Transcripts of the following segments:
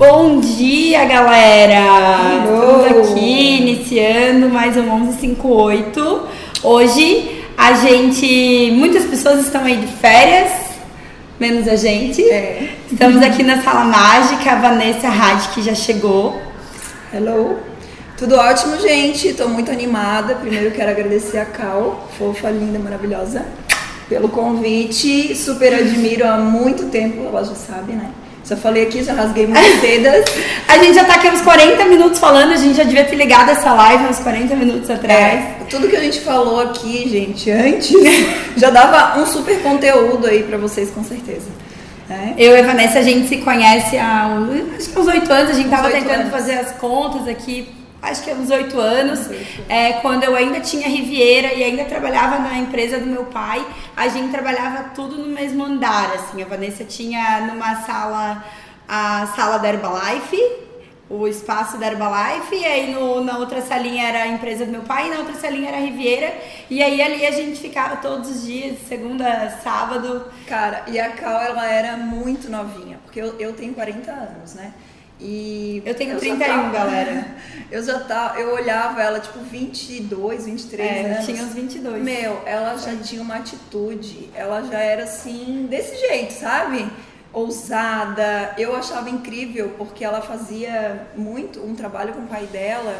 Bom dia, galera! Estamos aqui iniciando mais um 1158. Hoje a gente. Muitas pessoas estão aí de férias, menos a gente. É. Estamos aqui na sala mágica, a Vanessa Had que já chegou. Hello. Tudo ótimo, gente. Tô muito animada. Primeiro quero agradecer a Cal, fofa, linda, maravilhosa, pelo convite. Super admiro há muito tempo, ela já sabe, né? Já falei aqui, já rasguei muitas sedas. A gente já tá aqui uns 40 minutos falando, a gente já devia ter ligado essa live uns 40 minutos atrás. É, tudo que a gente falou aqui, gente, antes, já dava um super conteúdo aí pra vocês, com certeza. É. Eu e a Vanessa, a gente se conhece há uns, uns 8 anos, a gente tava tentando anos. fazer as contas aqui, acho que há uns 8 anos, é, quando eu ainda tinha Riviera e ainda trabalhava na empresa do meu pai, a gente trabalhava tudo no mesmo andar, assim, a Vanessa tinha numa sala, a sala da Herbalife, o espaço da Herbalife, e aí no- na outra salinha era a empresa do meu pai, e na outra salinha era a Riviera, e aí ali a gente ficava todos os dias, segunda, sábado, Cara, e a Cal, ela era muito novinha, porque eu, eu tenho 40 anos, né? E Eu tenho já 31, tava- galera. Eu já tava, eu olhava ela tipo 22, 23 é, anos. tinha uns 22. Meu, ela já tinha uma atitude, ela já era assim, desse jeito, sabe? Ousada. Eu achava incrível porque ela fazia muito um trabalho com o pai dela,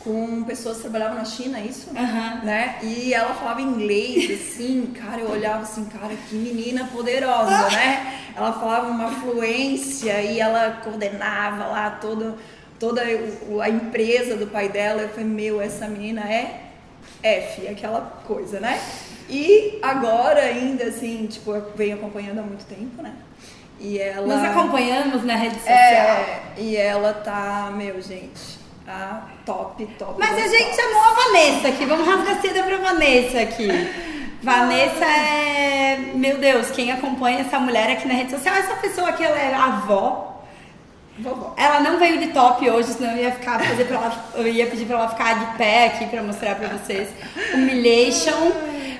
com pessoas que trabalhavam na China, é isso? Aham. Né? E ela falava inglês, assim, cara, eu olhava assim, cara, que menina poderosa, né? Ela falava uma fluência e ela coordenava lá todo, toda a empresa do pai dela. Eu falei, meu, essa menina é F, aquela coisa, né? E agora ainda, assim, tipo, eu venho acompanhando há muito tempo, né? E ela... Nos acompanhamos na rede social. É, e ela tá, meu, gente, a top, top. Mas a gente tops. chamou a Vanessa aqui. Vamos rasgar seda pra Vanessa aqui. Vanessa é. Meu Deus, quem acompanha essa mulher aqui na rede social, essa pessoa que ela é avó. Vovó. Ela não veio de top hoje, senão eu ia ficar fazer pra ela, eu ia pedir pra ela ficar de pé aqui pra mostrar pra vocês. Humiliation.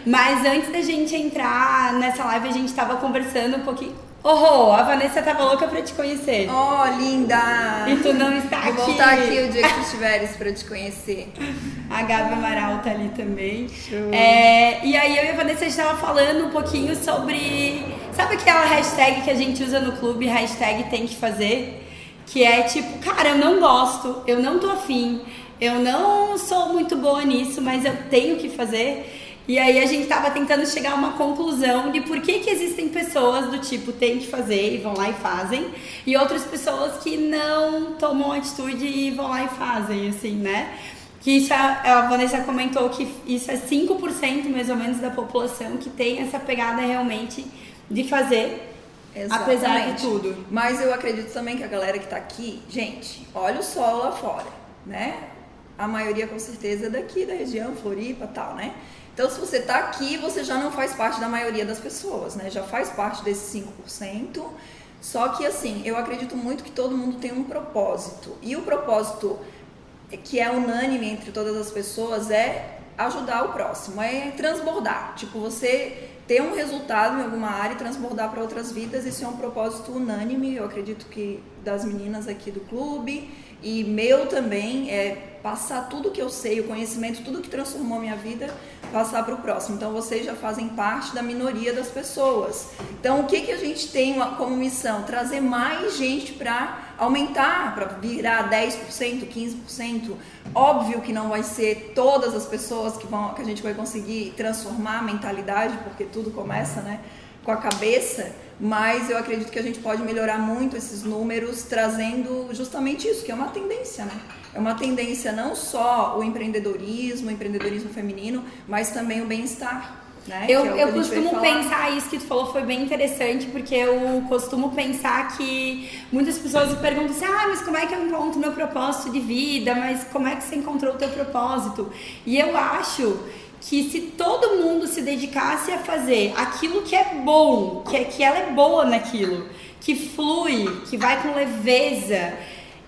Mas antes da gente entrar nessa live, a gente tava conversando um pouquinho. Oh, a Vanessa tava louca pra te conhecer. Oh, linda! E tu não está Vou aqui. voltar aqui o dia que tu estiveres pra te conhecer. A Gabi Amaral tá ali também. É, e aí eu e a Vanessa a gente tava falando um pouquinho sobre. Sabe aquela hashtag que a gente usa no clube, hashtag tem que fazer? Que é tipo, cara, eu não gosto, eu não tô afim, eu não sou muito boa nisso, mas eu tenho que fazer. E aí a gente tava tentando chegar a uma conclusão de por que, que existem pessoas do tipo tem que fazer e vão lá e fazem, e outras pessoas que não tomam atitude e vão lá e fazem, assim, né? Que isso é, a Vanessa comentou que isso é 5% mais ou menos da população que tem essa pegada realmente de fazer, apesar de Exatamente. tudo. Mas eu acredito também que a galera que tá aqui, gente, olha o sol lá fora, né? A maioria com certeza é daqui da região, Floripa e tal, né? Então, se você tá aqui, você já não faz parte da maioria das pessoas, né? Já faz parte desses 5%. Só que, assim, eu acredito muito que todo mundo tem um propósito. E o propósito que é unânime entre todas as pessoas é ajudar o próximo, é transbordar. Tipo, você ter um resultado em alguma área e transbordar para outras vidas, isso é um propósito unânime, eu acredito que das meninas aqui do clube e meu também é passar tudo que eu sei, o conhecimento, tudo que transformou minha vida, passar para o próximo. Então vocês já fazem parte da minoria das pessoas. Então o que que a gente tem como missão? Trazer mais gente para aumentar, para virar 10%, 15%. Óbvio que não vai ser todas as pessoas que vão que a gente vai conseguir transformar a mentalidade, porque tudo começa, né, com a cabeça, mas eu acredito que a gente pode melhorar muito esses números trazendo justamente isso, que é uma tendência, né? É uma tendência não só o empreendedorismo, o empreendedorismo feminino, mas também o bem-estar. Né? Eu, é eu costumo pensar, isso que tu falou foi bem interessante, porque eu costumo pensar que muitas pessoas me perguntam assim, ah, mas como é que eu encontro meu propósito de vida? Mas como é que você encontrou o teu propósito? E eu acho que se todo mundo se dedicasse a fazer aquilo que é bom, que, é, que ela é boa naquilo, que flui, que vai com leveza,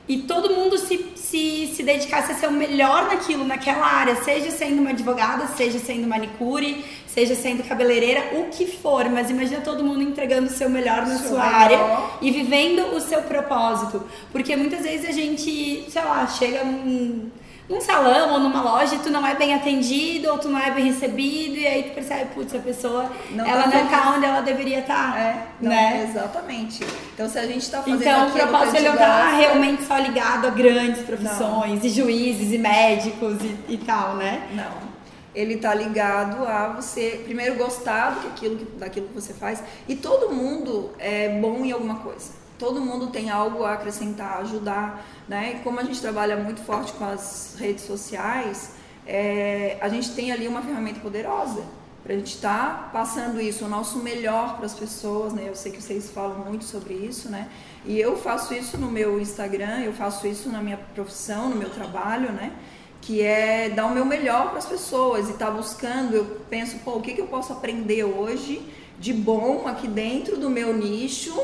e todo mundo se, se, se dedicasse a ser o melhor naquilo, naquela área, seja sendo uma advogada, seja sendo manicure, seja sendo cabeleireira, o que for, mas imagina todo mundo entregando o seu melhor na sua área e vivendo o seu propósito. Porque muitas vezes a gente, sei lá, chega num num salão ou numa loja e tu não é bem atendido ou tu não é bem recebido e aí tu percebe, putz, a pessoa não ela tá não tá onde ela deveria estar. Tá, é, não, né? Exatamente. Então se a gente tá fazendo Então o propósito ele não tá realmente só ligado a grandes profissões não. e juízes e médicos e, e tal, né? Não ele tá ligado a você primeiro gostar do que aquilo, daquilo que você faz e todo mundo é bom em alguma coisa todo mundo tem algo a acrescentar, ajudar, né? E como a gente trabalha muito forte com as redes sociais, é, a gente tem ali uma ferramenta poderosa para a gente estar tá passando isso, o nosso melhor para as pessoas, né? Eu sei que vocês falam muito sobre isso, né? E eu faço isso no meu Instagram, eu faço isso na minha profissão, no meu trabalho, né? Que é dar o meu melhor para as pessoas e estar tá buscando. Eu penso, pô, o que, que eu posso aprender hoje de bom aqui dentro do meu nicho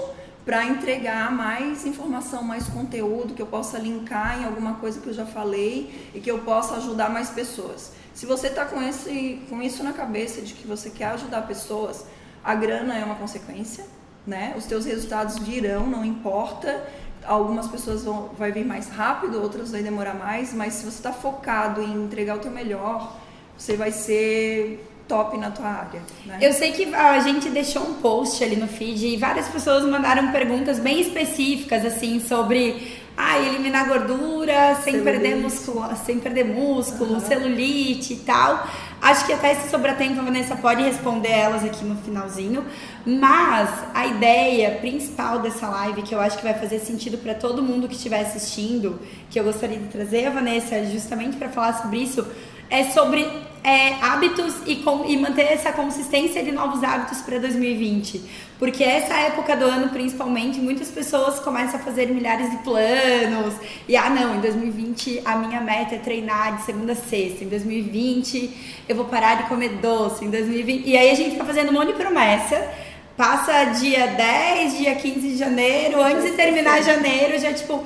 para entregar mais informação, mais conteúdo, que eu possa linkar em alguma coisa que eu já falei e que eu possa ajudar mais pessoas. Se você está com, esse, com isso na cabeça de que você quer ajudar pessoas, a grana é uma consequência, né? Os teus resultados virão, não importa. Algumas pessoas vão vai vir mais rápido, outras vai demorar mais, mas se você está focado em entregar o teu melhor, você vai ser top na tua área. Né? Eu sei que a gente deixou um post ali no feed e várias pessoas mandaram perguntas bem específicas assim sobre ah, eliminar gordura sem perder músculo, sem perder músculo, uhum. celulite e tal. Acho que até se sobrar tempo a Vanessa pode responder elas aqui no finalzinho. Mas a ideia principal dessa live, que eu acho que vai fazer sentido para todo mundo que estiver assistindo, que eu gostaria de trazer a Vanessa justamente para falar sobre isso, é sobre é, hábitos e, com, e manter essa consistência de novos hábitos para 2020. Porque essa época do ano, principalmente, muitas pessoas começam a fazer milhares de planos. E, ah, não, em 2020 a minha meta é treinar de segunda a sexta. Em 2020 eu vou parar de comer doce. Em 2020... E aí a gente fica fazendo um monte de promessa. Passa dia 10, dia 15 de janeiro, antes de terminar janeiro, já tipo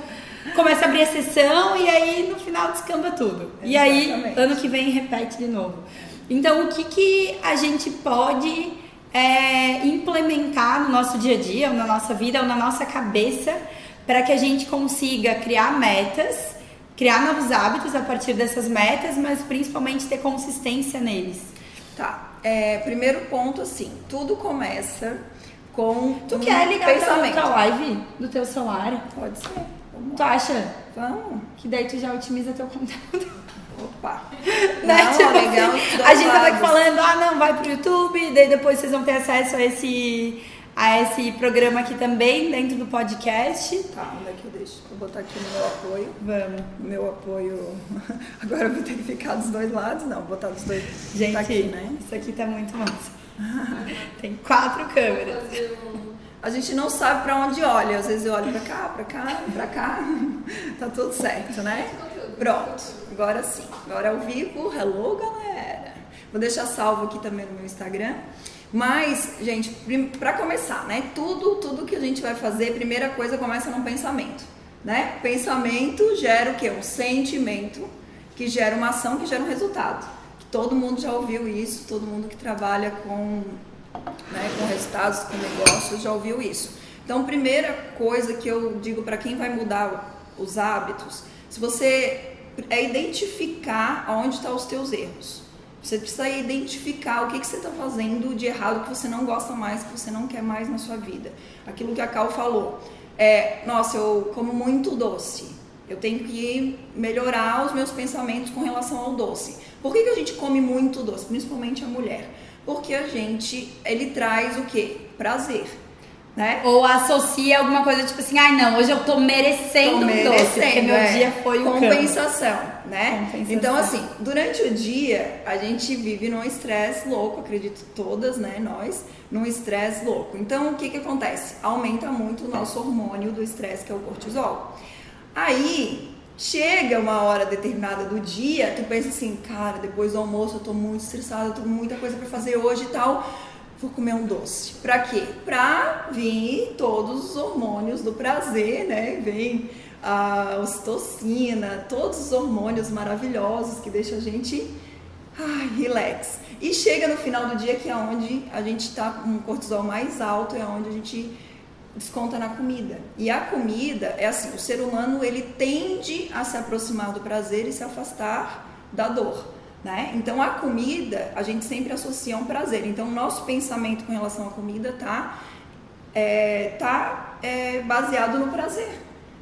começa a abrir a sessão e aí no final descamba tudo. Exatamente. E aí, ano que vem, repete de novo. Então, o que, que a gente pode é, implementar no nosso dia a dia, ou na nossa vida, ou na nossa cabeça, para que a gente consiga criar metas, criar novos hábitos a partir dessas metas, mas principalmente ter consistência neles? Tá. É, primeiro ponto, assim, tudo começa com. Tu um quer ligar pensamento. pra live do teu celular? Pode ser. Tu acha? Vamos. Que daí tu já otimiza teu conteúdo. Opa! né? Não, tipo legal. Assim, a gente tava aqui falando, ah, não, vai pro YouTube, daí depois vocês vão ter acesso a esse, a esse programa aqui também, dentro do podcast. Tá, onde é que eu deixo? Vou botar aqui no meu apoio. Vamos. Meu apoio. Agora eu vou ter que ficar dos dois lados? Não, vou botar dos dois. Gente, tá aqui, né? isso aqui tá muito massa. Tem quatro câmeras. A gente não sabe para onde olha. Às vezes eu olho para cá, para cá, para cá. tá tudo certo, né? Pronto. Agora sim. Agora ao vivo. Hello, galera. Vou deixar salvo aqui também no meu Instagram. Mas, gente, para começar, né? Tudo, tudo que a gente vai fazer, primeira coisa começa num pensamento, né? Pensamento gera o quê? Um sentimento que gera uma ação que gera um resultado. Todo mundo já ouviu isso, todo mundo que trabalha com né, com resultados, com negócios, já ouviu isso. Então, primeira coisa que eu digo para quem vai mudar os hábitos, se você é identificar aonde estão tá os teus erros. Você precisa identificar o que, que você está fazendo de errado que você não gosta mais, que você não quer mais na sua vida. Aquilo que a Cal falou. É, nossa, eu como muito doce. Eu tenho que melhorar os meus pensamentos com relação ao doce. Por que, que a gente come muito doce? Principalmente a mulher porque a gente, ele traz o quê? Prazer. Né? Ou associa alguma coisa tipo assim, ai não, hoje eu tô merecendo, tô merecendo um doce, porque meu é. dia foi o compensação, né? Compensação. Então assim, durante o dia a gente vive num estresse louco, acredito todas, né, nós, num estresse louco. Então o que que acontece? Aumenta muito o nosso hormônio do estresse que é o cortisol. Aí Chega uma hora determinada do dia, tu pensa assim, cara, depois do almoço eu tô muito estressada, eu tô com muita coisa para fazer hoje e tal. Vou comer um doce. Pra quê? Pra vir todos os hormônios do prazer, né? Vem a ocitocina, todos os hormônios maravilhosos que deixam a gente ai, relax. E chega no final do dia que é onde a gente está com um cortisol mais alto, é onde a gente desconta na comida. E a comida é assim, o ser humano ele tende a se aproximar do prazer e se afastar da dor. Né? Então a comida a gente sempre associa a um prazer. Então o nosso pensamento com relação à comida tá, é, tá é, baseado no prazer.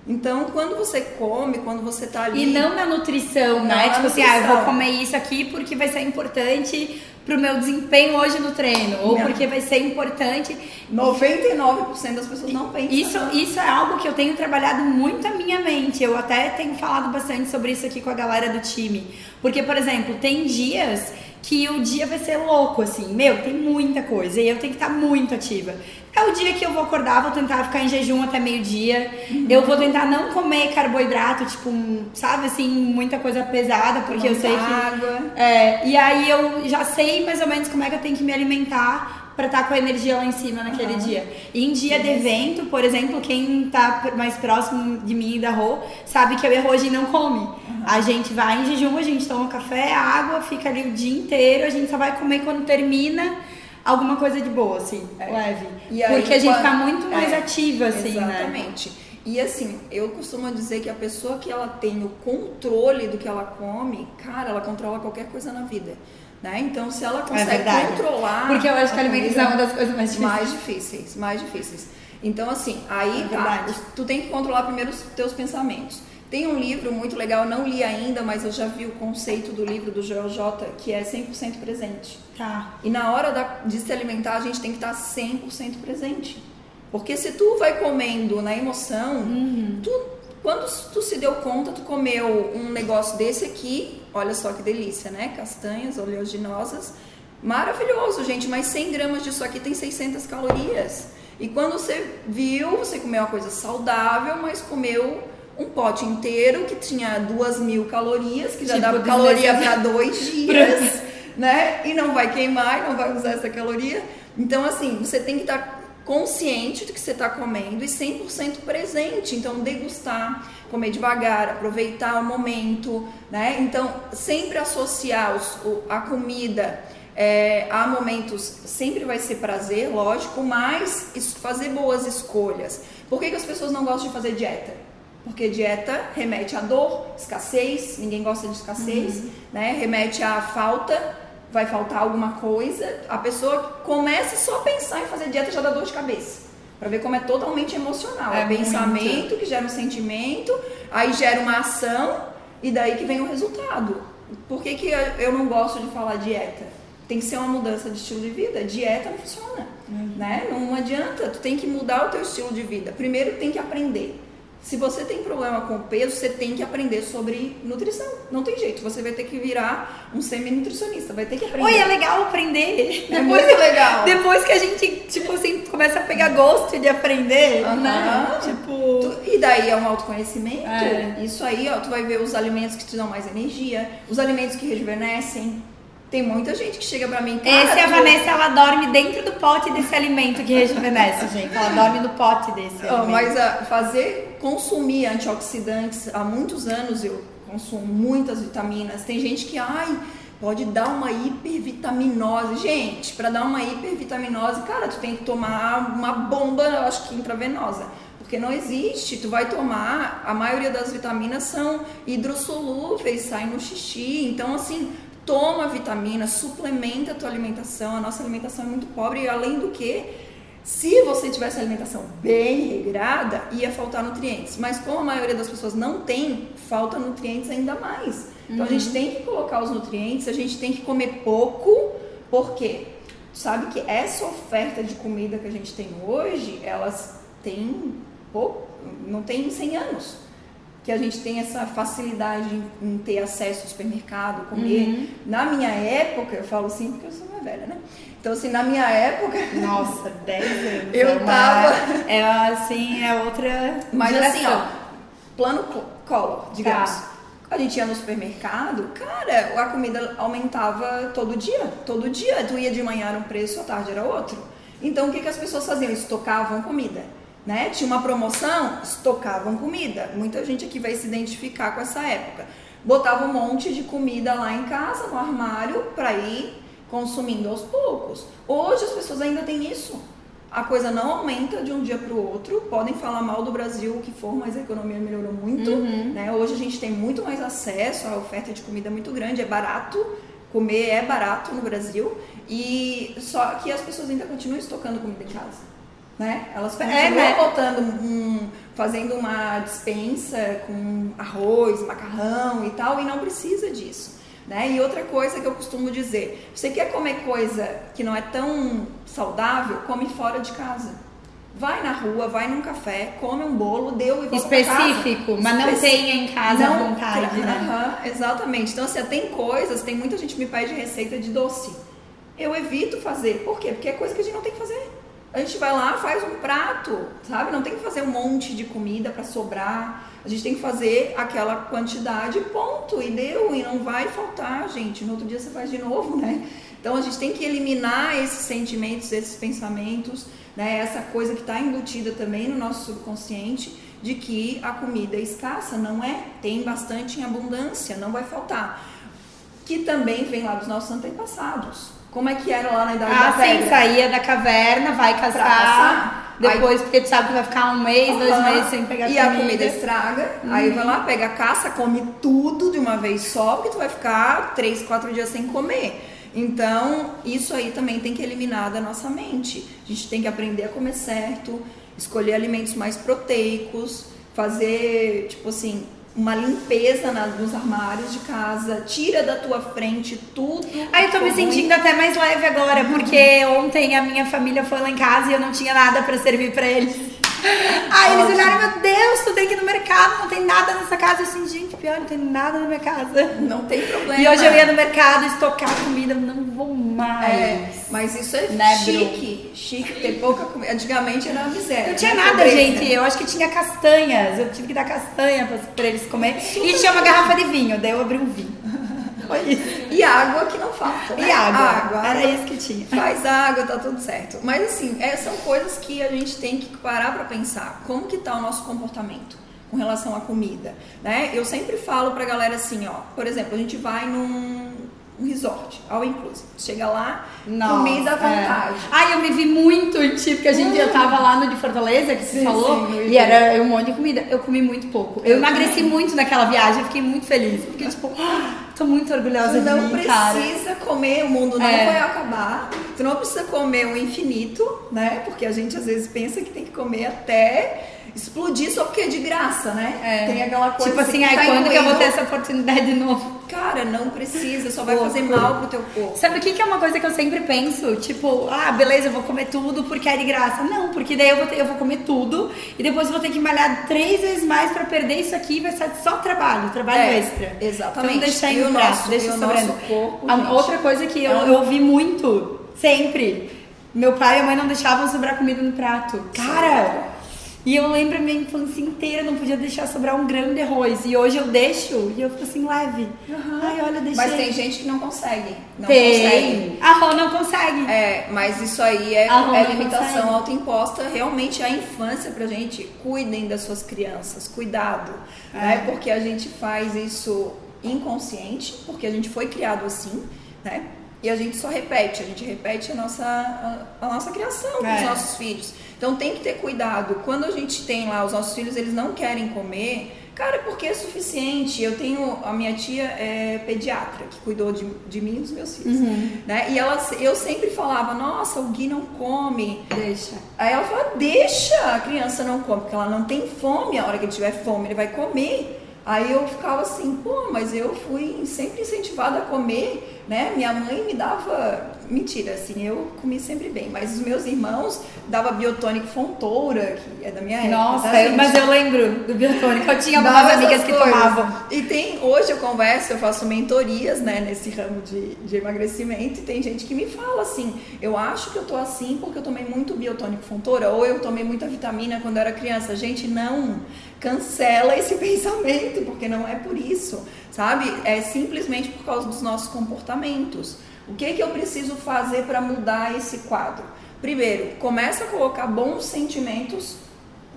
Então, quando você come, quando você tá ali. E não na nutrição, não né? Tipo nutrição. assim, ah, eu vou comer isso aqui porque vai ser importante pro meu desempenho hoje no treino. Ou não. porque vai ser importante. 99% das pessoas não pensam. Isso, isso é algo que eu tenho trabalhado muito a minha mente. Eu até tenho falado bastante sobre isso aqui com a galera do time. Porque, por exemplo, tem dias que o dia vai ser louco, assim. Meu, tem muita coisa e eu tenho que estar muito ativa. É o dia que eu vou acordar, vou tentar ficar em jejum até meio-dia. Uhum. Eu vou tentar não comer carboidrato, tipo, sabe assim, muita coisa pesada, porque eu sei que. Água. É, e aí eu já sei mais ou menos como é que eu tenho que me alimentar para estar tá com a energia lá em cima naquele uhum. dia. E em dia de evento, por exemplo, quem tá mais próximo de mim e da Rô, sabe que eu e a Rô a gente não come. Uhum. A gente vai em jejum, a gente toma café, água, fica ali o dia inteiro, a gente só vai comer quando termina alguma coisa de boa, assim, é. leve. E aí, Porque a gente quando... fica muito mais é, ativa, assim, né? Exatamente. Né? E assim, eu costumo dizer que a pessoa que ela tem o controle do que ela come, cara, ela controla qualquer coisa na vida. Né? Então, se ela é consegue é controlar. Porque eu acho que a alimentação é uma das coisas mais difíceis. Mais difíceis, mais difíceis. Então, assim, aí é tá, tu tem que controlar primeiro os teus pensamentos. Tem um livro muito legal, não li ainda, mas eu já vi o conceito do livro do Joel J, que é 100% presente. Tá. E na hora da, de se alimentar, a gente tem que estar 100% presente. Porque se tu vai comendo na emoção, uhum. tu, quando tu se deu conta, tu comeu um negócio desse aqui, olha só que delícia, né? Castanhas oleaginosas, maravilhoso, gente, mas 100 gramas disso aqui tem 600 calorias. E quando você viu, você comeu uma coisa saudável, mas comeu um pote inteiro que tinha duas mil calorias, que já tipo, dava caloria para dois dias, né? E não vai queimar, não vai usar essa caloria. Então, assim, você tem que estar consciente do que você está comendo e 100% presente. Então, degustar, comer devagar, aproveitar o momento, né? Então, sempre associar os, a comida é, há momentos, sempre vai ser prazer, lógico, mas fazer boas escolhas. Por que, que as pessoas não gostam de fazer dieta? Porque dieta remete à dor, escassez, ninguém gosta de escassez, uhum. né? Remete à falta, vai faltar alguma coisa. A pessoa começa só a pensar em fazer dieta já dá dor de cabeça. Para ver como é totalmente emocional. É, é pensamento muito. que gera um sentimento, aí gera uma ação e daí que vem o resultado. Por que, que eu não gosto de falar dieta? Tem que ser uma mudança de estilo de vida. Dieta não funciona, uhum. né? Não adianta. Tu tem que mudar o teu estilo de vida. Primeiro tem que aprender. Se você tem problema com peso, você tem que aprender sobre nutrição. Não tem jeito, você vai ter que virar um semi-nutricionista, vai ter que aprender. Oi, é legal aprender. É depois, muito legal. Depois que a gente, tipo assim, começa a pegar gosto de aprender, uh -huh. né? Tipo... Tu, e daí é um autoconhecimento. É. Isso aí, ó, tu vai ver os alimentos que te dão mais energia, os alimentos que rejuvenescem, tem muita gente que chega pra mim. Esse é a Vanessa, ela dorme dentro do pote desse alimento que rejuvenesce, gente. Ela dorme no pote desse. Oh, mas a, fazer, consumir antioxidantes há muitos anos eu consumo muitas vitaminas. Tem gente que, ai, pode dar uma hipervitaminose. Gente, para dar uma hipervitaminose, cara, tu tem que tomar uma bomba, eu acho que intravenosa. Porque não existe, tu vai tomar, a maioria das vitaminas são hidrossolúveis, saem no xixi. Então, assim, toma vitamina, suplementa a tua alimentação. A nossa alimentação é muito pobre e além do que, se você tivesse alimentação bem regrada, ia faltar nutrientes. Mas como a maioria das pessoas não tem, falta nutrientes ainda mais. Então uhum. a gente uhum. tem que colocar os nutrientes, a gente tem que comer pouco, porque sabe que essa oferta de comida que a gente tem hoje, elas têm pouco, não tem 100 anos que a gente tem essa facilidade em, ter acesso ao supermercado, comer. Uhum. Na minha época, eu falo assim porque eu sou mais velha, né? Então, assim, na minha época. Nossa, 10 anos. eu é tava. É assim, é outra. Mas assim, assim, ó, plano Collor, digamos. Tá. A gente ia no supermercado, cara, a comida aumentava todo dia. Todo dia. Tu ia de manhã era um preço, à tarde era outro. Então, o que, que as pessoas faziam? Estocavam comida. Né? Tinha uma promoção, estocavam comida. Muita gente aqui vai se identificar com essa época. Botava um monte de comida lá em casa, no armário, para ir consumindo aos poucos. Hoje as pessoas ainda têm isso. A coisa não aumenta de um dia para o outro. Podem falar mal do Brasil, o que for, mas a economia melhorou muito. Uhum. Né? Hoje a gente tem muito mais acesso, a oferta de comida é muito grande, é barato. Comer é barato no Brasil. E só que as pessoas ainda continuam estocando comida em casa. Né? Elas continuam É, né? botando um, fazendo uma dispensa com arroz, macarrão e tal, e não precisa disso. Né? E outra coisa que eu costumo dizer, você quer comer coisa que não é tão saudável, come fora de casa. Vai na rua, vai num café, come um bolo, deu e volta. Específico, mas não Especi- tenha em casa à Não, vontade, tem- né? Aham, exatamente. Então, assim, tem coisas, tem muita gente que me pede receita de doce. Eu evito fazer. Por quê? Porque é coisa que a gente não tem que fazer. A gente vai lá, faz um prato, sabe? Não tem que fazer um monte de comida para sobrar. A gente tem que fazer aquela quantidade, ponto, e deu, e não vai faltar, gente. No outro dia você faz de novo, né? Então a gente tem que eliminar esses sentimentos, esses pensamentos, né? Essa coisa que está embutida também no nosso subconsciente de que a comida é escassa, não é? Tem bastante em abundância, não vai faltar. Que também vem lá dos nossos antepassados. Como é que era lá na Idade da Ah, sim, Pedra? saía da caverna, vai caçar. Depois, porque tu sabe que vai ficar um mês, dois Aham. meses sem pegar E a comida estraga, aí vai lá, pega a caça, come tudo de uma vez só, porque tu vai ficar três, quatro dias sem comer. Então, isso aí também tem que eliminar da nossa mente. A gente tem que aprender a comer certo, escolher alimentos mais proteicos, fazer, tipo assim, uma limpeza na- nos armários de casa, tira da tua frente tudo. Aí eu tô me sentindo até mais leve agora, porque ontem a minha família foi lá em casa e eu não tinha nada pra servir pra eles. Aí eles olharam, meu Deus, tu tem que ir no mercado, não tem nada nessa casa. Eu assim, gente, pior, não tem nada na minha casa. Não tem problema. E hoje eu ia no mercado estocar comida, não vou mais. É, mas isso é Né, chique. Chique ter pouca comida. Antigamente era uma miséria. Não tinha né? nada, Pobreza. gente. Eu acho que tinha castanhas. Eu tive que dar castanha pra, pra eles comer. E tinha uma garrafa de vinho, daí eu abri um vinho. E água que não falta. E né? água. água. Era água. isso que tinha. Faz água, tá tudo certo. Mas assim, é, são coisas que a gente tem que parar pra pensar. Como que tá o nosso comportamento com relação à comida, né? Eu sempre falo pra galera assim, ó. Por exemplo, a gente vai num um resort, all inclusive. Chega lá, comida à é. vontade. Ai, eu me vi muito em ti, porque a gente já tava lá no de Fortaleza, que você Sim, falou, sim, eu e era um monte de comida. Eu comi muito pouco. Eu Eu emagreci também. muito naquela viagem, eu fiquei muito feliz. Porque, tipo, ah, tô muito orgulhosa Tu de não mim, cara. precisa comer, o mundo não É. vai acabar. Tu não precisa comer o infinito, né? Porque a gente às vezes pensa que tem que comer até explodir só porque é de graça, né? É. Tem aquela coisa Tipo assim, que ai, tá quando que eu vou ter essa oportunidade de novo? Cara, não precisa, só vai fazer mal pro teu corpo. Sabe o que, que é uma coisa que eu sempre penso? Tipo, ah, beleza, eu vou comer tudo porque é de graça. Não, porque daí eu vou, ter- eu vou comer tudo e depois eu vou ter que malhar três vezes mais pra perder isso aqui vai ser só trabalho, trabalho É, extra. exatamente. Então deixa E prato, nosso- deixa o sobrando. nosso corpo, A- gente. outra coisa que eu, eu ouvi muito, sempre, meu pai e a mãe não deixavam sobrar comida no prato. Cara! E eu lembro a minha infância inteira, não podia deixar sobrar um grão de arroz. E hoje eu deixo e eu fico assim, leve. Ai, olha, deixei. Mas tem gente que não consegue. Não consegue. Tem. A Rô não consegue. É, mas isso aí é, é limitação consegue. autoimposta. Realmente a infância pra gente, cuidem das suas crianças, cuidado. É. Né? Porque a gente faz isso inconsciente, porque a gente foi criado assim, né? E a gente só repete, a gente repete a nossa, a, a nossa criação com os É. nossos filhos. Então tem que ter cuidado. Quando a gente tem lá os nossos filhos, eles não querem comer, cara, porque é suficiente. Eu tenho, a minha tia é pediatra, que cuidou de, de mim e dos meus filhos. Né? E ela, eu sempre falava, nossa, o Gui não come. Deixa. Aí ela fala, deixa, a criança não come, porque ela não tem fome, a hora que ele tiver fome ele vai comer. Aí eu ficava assim, pô, mas eu fui sempre incentivada a comer, né? Minha mãe me dava, mentira, assim, eu comi sempre bem, mas os meus irmãos dava biotônico Fontoura, que é da minha época. Nossa, tá, eu- mas eu lembro do biotônico. Eu tinha algumas amigas que coisas. tomavam. E tem, hoje eu converso, eu faço mentorias, né, nesse ramo de, de emagrecimento, e tem gente que me fala assim, eu acho que eu tô assim porque eu tomei muito biotônico fontora, ou eu tomei muita vitamina quando eu era criança. Gente, não, cancela esse pensamento, porque não é por isso, sabe? É simplesmente por causa dos nossos comportamentos. O que que eu preciso fazer para mudar esse quadro? Primeiro, começa a colocar bons sentimentos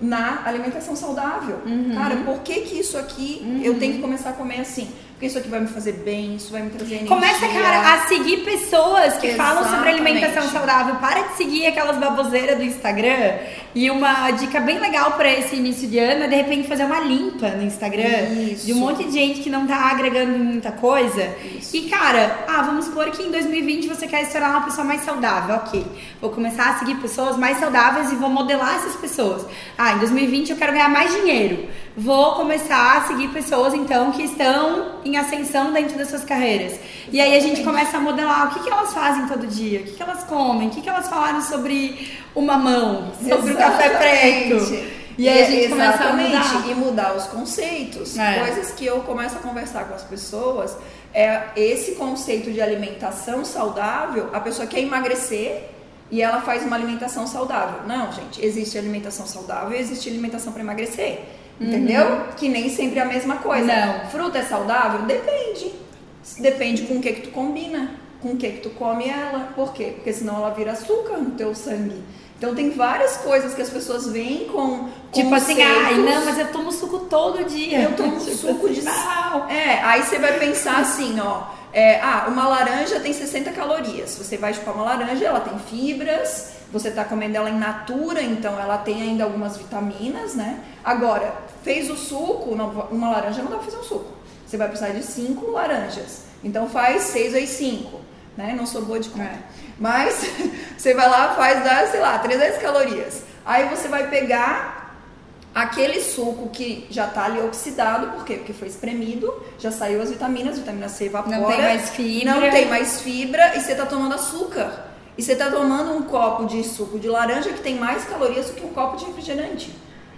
na alimentação saudável. Uhum. Cara, por que que isso aqui uhum. eu tenho que começar a comer assim? Porque isso aqui vai me fazer bem, isso vai me trazer energia. Começa, cara, a seguir pessoas que Exatamente. falam sobre alimentação saudável. Para de seguir aquelas baboseiras do Instagram. E uma dica bem legal para esse início de ano é, de repente, fazer uma limpa no Instagram. Isso. De um monte de gente que não tá agregando muita coisa. Isso. E, cara, ah, vamos supor que em 2020 você quer se tornar uma pessoa mais saudável. Ok. Vou começar a seguir pessoas mais saudáveis e vou modelar essas pessoas. Ah, em 2020 eu quero ganhar mais dinheiro. Vou começar a seguir pessoas, então, que estão em ascensão dentro das suas carreiras. E aí a gente começa a modelar o que, que elas fazem todo dia, o que, que elas comem, o que, que elas falaram sobre o mamão, sobre Exatamente. o café preto. E aí a gente começa a mudar. E mudar os conceitos. É. Coisas que eu começo a conversar com as pessoas é esse conceito de alimentação saudável. A pessoa quer emagrecer e ela faz uma alimentação saudável. Não, gente, existe alimentação saudável e existe alimentação para emagrecer. Entendeu? Uhum. Que nem sempre é a mesma coisa. Não. Fruta é saudável? Depende. Depende com o que que tu combina, com o que que tu come ela. Por quê? Porque senão ela vira açúcar no teu sangue. Então tem várias coisas que as pessoas veem com tipo assim, ai, não, mas eu tomo suco todo dia. Eu tomo tipo suco assim, de sal. É, aí você vai pensar assim, ó, é, ah, uma laranja tem 60 calorias. Você vai chupar uma laranja, ela tem fibras, você está comendo ela in natura, então ela tem ainda algumas vitaminas, né? Agora, fez o suco, uma laranja não dá pra fazer um suco. Você vai precisar de cinco laranjas. Então faz seis vezes cinco, né? Não sou boa de conta. É. Mas você vai lá, faz, dá, sei lá, 300 calorias. Aí você vai pegar aquele suco que já está ali oxidado, por quê? Porque foi espremido, já saiu as vitaminas, vitamina C evapora. Não tem mais fibra. Não tem mais fibra e você está tomando açúcar. E você está tomando um copo de suco de laranja que tem mais calorias do que um copo de refrigerante.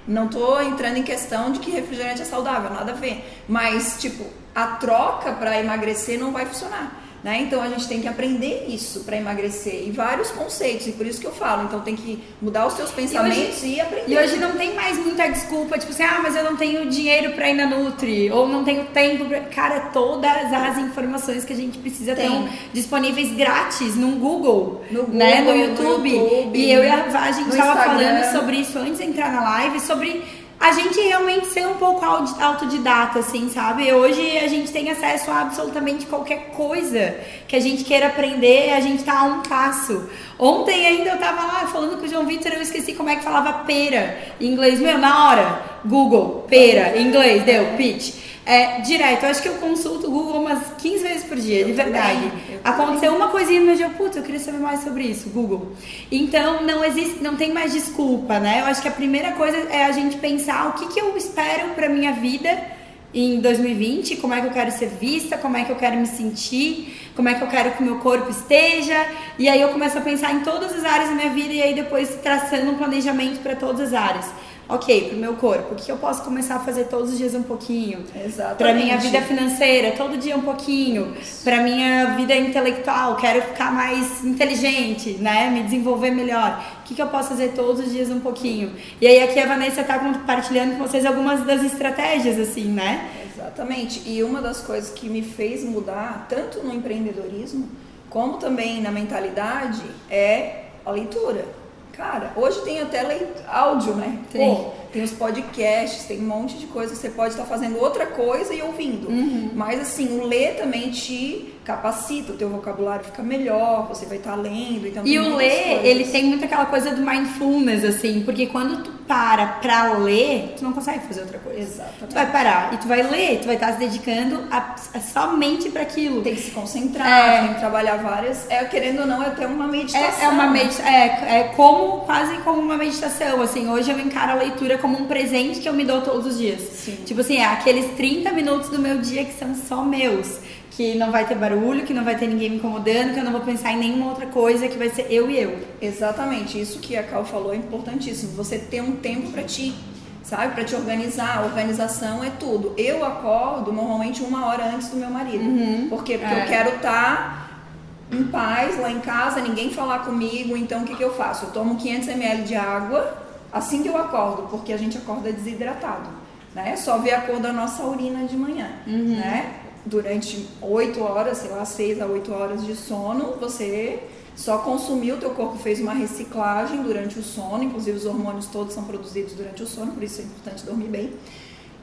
Não estou entrando em questão de que refrigerante é saudável, nada a ver. Mas, tipo, a troca para emagrecer não vai funcionar. Né? Então a gente tem que aprender isso para emagrecer e vários conceitos, e por isso que eu falo. Então tem que mudar os seus pensamentos e, hoje, e aprender. E hoje não tem mais muita desculpa, tipo assim, ah, mas eu não tenho dinheiro para ir na Nutri, ou não tenho tempo pra... Cara, todas as informações que a gente precisa ter disponíveis grátis no Google, no, Google, né? no, YouTube. no YouTube. E eu e a Vá, a gente estava falando sobre isso antes de entrar na live, sobre a gente realmente ser um pouco autodidata, assim, sabe? Hoje a gente tem acesso a absolutamente qualquer coisa que a gente queira aprender, a gente tá a um passo. Ontem ainda eu tava lá falando com o João Vitor, eu esqueci como é que falava pera em inglês. Meu, na hora, Google, pera, em inglês, deu, pitch. É, direto, eu acho que eu consulto o Google umas 15 vezes por dia, eu de verdade. Aconteceu uma coisinha no meu dia, putz, eu queria saber mais sobre isso, Google. Então não existe, não tem mais desculpa, né? Eu acho que a primeira coisa é a gente pensar o que, que eu espero pra minha vida em 2020, como é que eu quero ser vista, como é que eu quero me sentir, como é que eu quero que o meu corpo esteja. E aí eu começo a pensar em todas as áreas da minha vida e aí depois traçando um planejamento para todas as áreas ok, pro meu corpo, o que eu posso começar a fazer todos os dias um pouquinho? Exatamente. Pra minha vida financeira, todo dia um pouquinho. Isso. Pra minha vida intelectual, quero ficar mais inteligente, né? Me desenvolver melhor. O que, que eu posso fazer todos os dias um pouquinho? E aí aqui a Vanessa tá compartilhando com vocês algumas das estratégias, assim, né? Exatamente. E uma das coisas que me fez mudar, tanto no empreendedorismo, como também na mentalidade, é a leitura. Cara, hoje tem até áudio, né? Tem. Pô, tem os podcasts, tem um monte de coisa. Você pode estar fazendo outra coisa e ouvindo. Uhum. Mas assim, o ler também te capacita, o teu vocabulário fica melhor, você vai estar lendo. Então e o ler, ele tem muito aquela coisa do mindfulness, assim, porque quando tu para pra ler, tu não consegue fazer outra coisa. Exatamente. Tu vai parar e tu vai ler, tu vai estar se dedicando a, a somente para aquilo. Tem que se concentrar, é, tem que trabalhar várias. É, querendo ou não, é até uma meditação. É, é uma meditação. É, é como, quase como uma meditação, assim. Hoje eu encaro a leitura como um presente que eu me dou todos os dias. Sim. Tipo assim, é aqueles 30 minutos do meu dia que são só meus que não vai ter barulho, que não vai ter ninguém me incomodando, que eu não vou pensar em nenhuma outra coisa, que vai ser eu e eu. Exatamente, isso que a Cal falou é importantíssimo. Você ter um tempo para ti, sabe? Para te organizar. A organização é tudo. Eu acordo normalmente uma hora antes do meu marido. Uhum. Por quê? Porque é. eu quero estar tá em paz lá em casa, ninguém falar comigo. Então o que, que eu faço? Eu tomo 500 ml de água assim que eu acordo, porque a gente acorda desidratado. Né? É só ver a cor da nossa urina de manhã, uhum. né? Durante 8 horas, sei lá, 6 a 8 horas de sono, você Só consumiu, o teu corpo fez uma reciclagem durante o sono, inclusive os hormônios todos são produzidos durante o sono, por isso é importante dormir bem.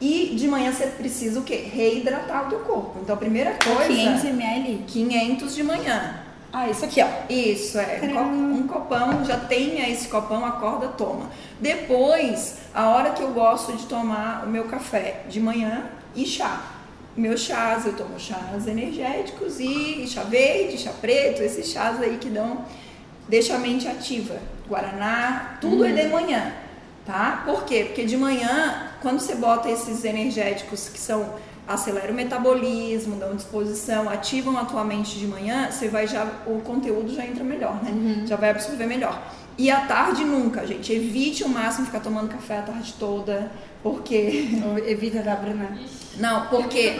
E de manhã você precisa o quê? Reidratar o teu corpo. Então a primeira coisa. 500 ml? 500 de manhã. Ah, isso aqui, ó. Isso, é. Um, um copão, já tenha esse copão, acorda, toma. Depois, a hora que eu gosto de tomar o meu café de manhã e chá. Meus chás, eu tomo chás energéticos e chá verde, chá preto, esses chás aí que dão, deixa a mente ativa. Guaraná, tudo hum. é de uhum. manhã, tá? Por quê? Porque de manhã, quando você bota esses energéticos que são acelera o metabolismo, dão disposição, ativam a tua mente de manhã, você vai já o conteúdo já entra melhor, né? Uhum. Já vai absorver melhor. E à tarde nunca, gente. Evite o máximo ficar tomando café a tarde toda, porque evita da Bruna. Não, porque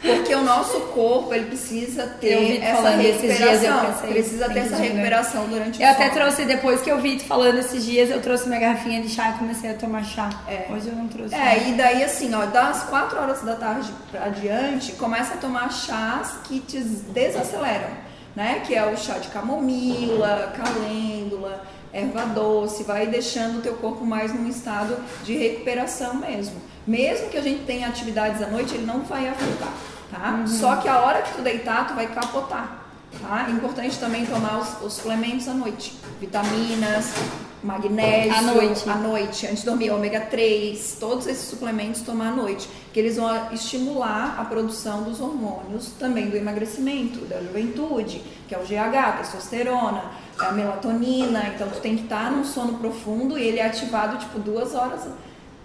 porque o nosso corpo, ele precisa ter essa recuperação. Pensei, precisa ter essa recuperação durante o Eu até trouxe, depois que eu vi tu falando esses dias, eu trouxe minha garrafinha de chá e comecei a tomar chá. É. Hoje eu não trouxe. É, e daí assim, ó, das 4 horas da tarde pra adiante, começa a tomar chás que te desaceleram, né? Que é o chá de camomila, calêndula, erva doce, vai deixando o teu corpo mais num estado de recuperação mesmo. Mesmo que a gente tenha atividades à noite, ele não vai afetar, tá? Uhum. Só que a hora que tu deitar, tu vai capotar, tá? É importante também tomar os, os suplementos à noite. Vitaminas, magnésio. À noite. À noite, antes de dormir, ômega 3, todos esses suplementos tomar à noite. Que eles vão estimular a produção dos hormônios também do emagrecimento, da juventude, que é o GH, testosterona, a melatonina. Então tu tem que estar num sono profundo e ele é ativado tipo duas horas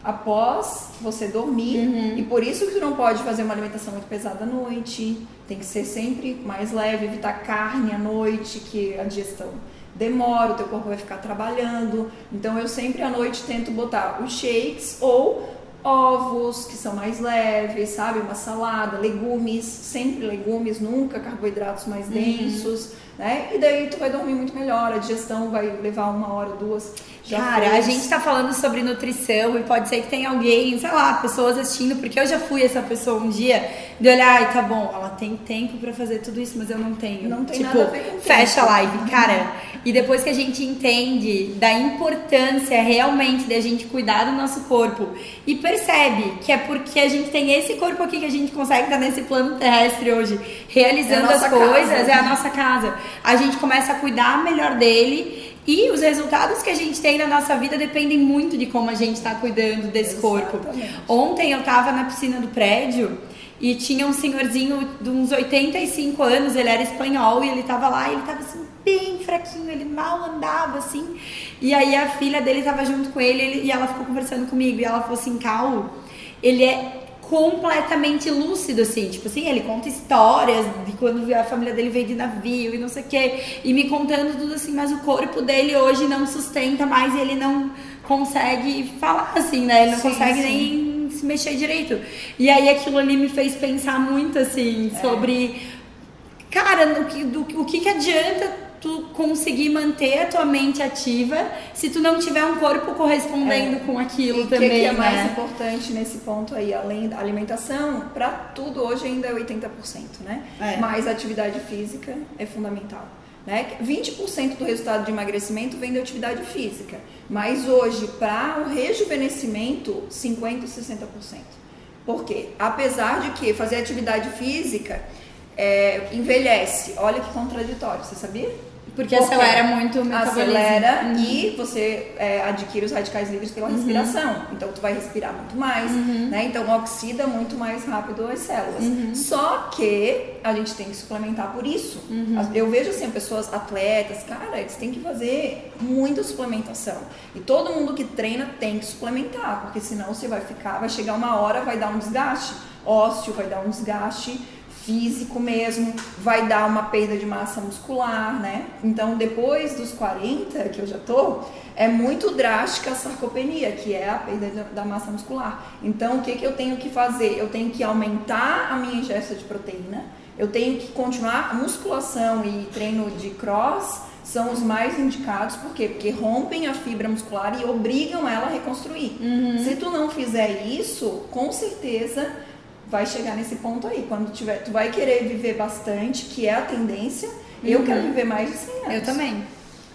após você dormir. Uhum. E por isso que tu não pode fazer uma alimentação muito pesada à noite. Tem que ser sempre mais leve, evitar carne à noite, que a digestão demora, o teu corpo vai ficar trabalhando. Então eu sempre à noite tento botar os shakes ou ovos que são mais leves, sabe? Uma salada, legumes, sempre legumes, nunca carboidratos mais uhum. densos. Uhum né? E daí tu vai dormir muito melhor, a digestão vai levar uma hora, duas. Já Cara, fez. a gente tá falando sobre nutrição e pode ser que tenha alguém, sei lá, pessoas assistindo, porque eu já fui essa pessoa um dia de olhar, ai, tá bom, ela tem tempo para fazer tudo isso, mas eu não tenho. Não tem tipo, nada a ver com fecha a live, cara. E depois que a gente entende da importância realmente de a gente cuidar do nosso corpo e percebe que é porque a gente tem esse corpo aqui que a gente consegue estar nesse plano terrestre hoje, realizando é as coisas, casa. é a nossa casa a gente começa a cuidar melhor dele e os resultados que a gente tem na nossa vida dependem muito de como a gente está cuidando desse Exatamente. corpo. Ontem eu estava na piscina do prédio e tinha um senhorzinho de uns 85 anos, ele era espanhol e ele estava lá e ele estava assim bem fraquinho, ele mal andava assim. E aí a filha dele estava junto com ele, ele e ela ficou conversando comigo e ela falou assim: "Cal, ele é completamente lúcido, assim. Tipo assim, ele conta histórias de quando a família dele veio de navio e não sei o quê. E me contando tudo assim, mas o corpo dele hoje não sustenta mais e ele não consegue falar, assim, né? Ele não sim, consegue sim. nem se mexer direito. E aí aquilo ali me fez pensar muito, assim, é. sobre. Cara, no que, do, o que, que adianta tu conseguir manter a tua mente ativa se tu não tiver um corpo correspondendo é. com aquilo e também. O que, é mais né? importante nesse ponto aí, além da alimentação, para tudo hoje ainda é 80%, né? É. Mas a atividade física é fundamental. Né? 20% do resultado de emagrecimento vem da atividade física, mas hoje, para o rejuvenescimento, 50% e 60%. Por quê? Apesar de que fazer atividade física é, envelhece. Olha que contraditório, você sabia? Porque, Porque acelera muito o metabolismo. Acelera uhum. e você é, adquire os radicais livres pela uhum. respiração. Então, tu vai respirar muito mais, uhum. né? Então, oxida muito mais rápido as células. Uhum. Só que a gente tem que suplementar por isso. Uhum. Eu vejo, assim, pessoas atletas, cara, eles têm que fazer muita suplementação. E todo mundo que treina tem que suplementar, porque senão você vai ficar, vai chegar uma hora, vai dar um desgaste ósseo, vai dar um desgaste físico mesmo, vai dar uma perda de massa muscular, né? Então, depois dos 40, que eu já tô, é muito drástica a sarcopenia, que é a perda da massa muscular. Então, o que, que eu tenho que fazer? Eu tenho que aumentar a minha ingesta de proteína, eu tenho que continuar a musculação e treino de cross são os mais indicados, por quê? Porque rompem a fibra muscular e obrigam ela a reconstruir. Uhum. Se tu não fizer isso, com certeza vai chegar nesse ponto aí. Quando tiver, tu vai querer viver bastante, que é a tendência. Eu Uhum. quero viver mais de 100 anos. Eu também.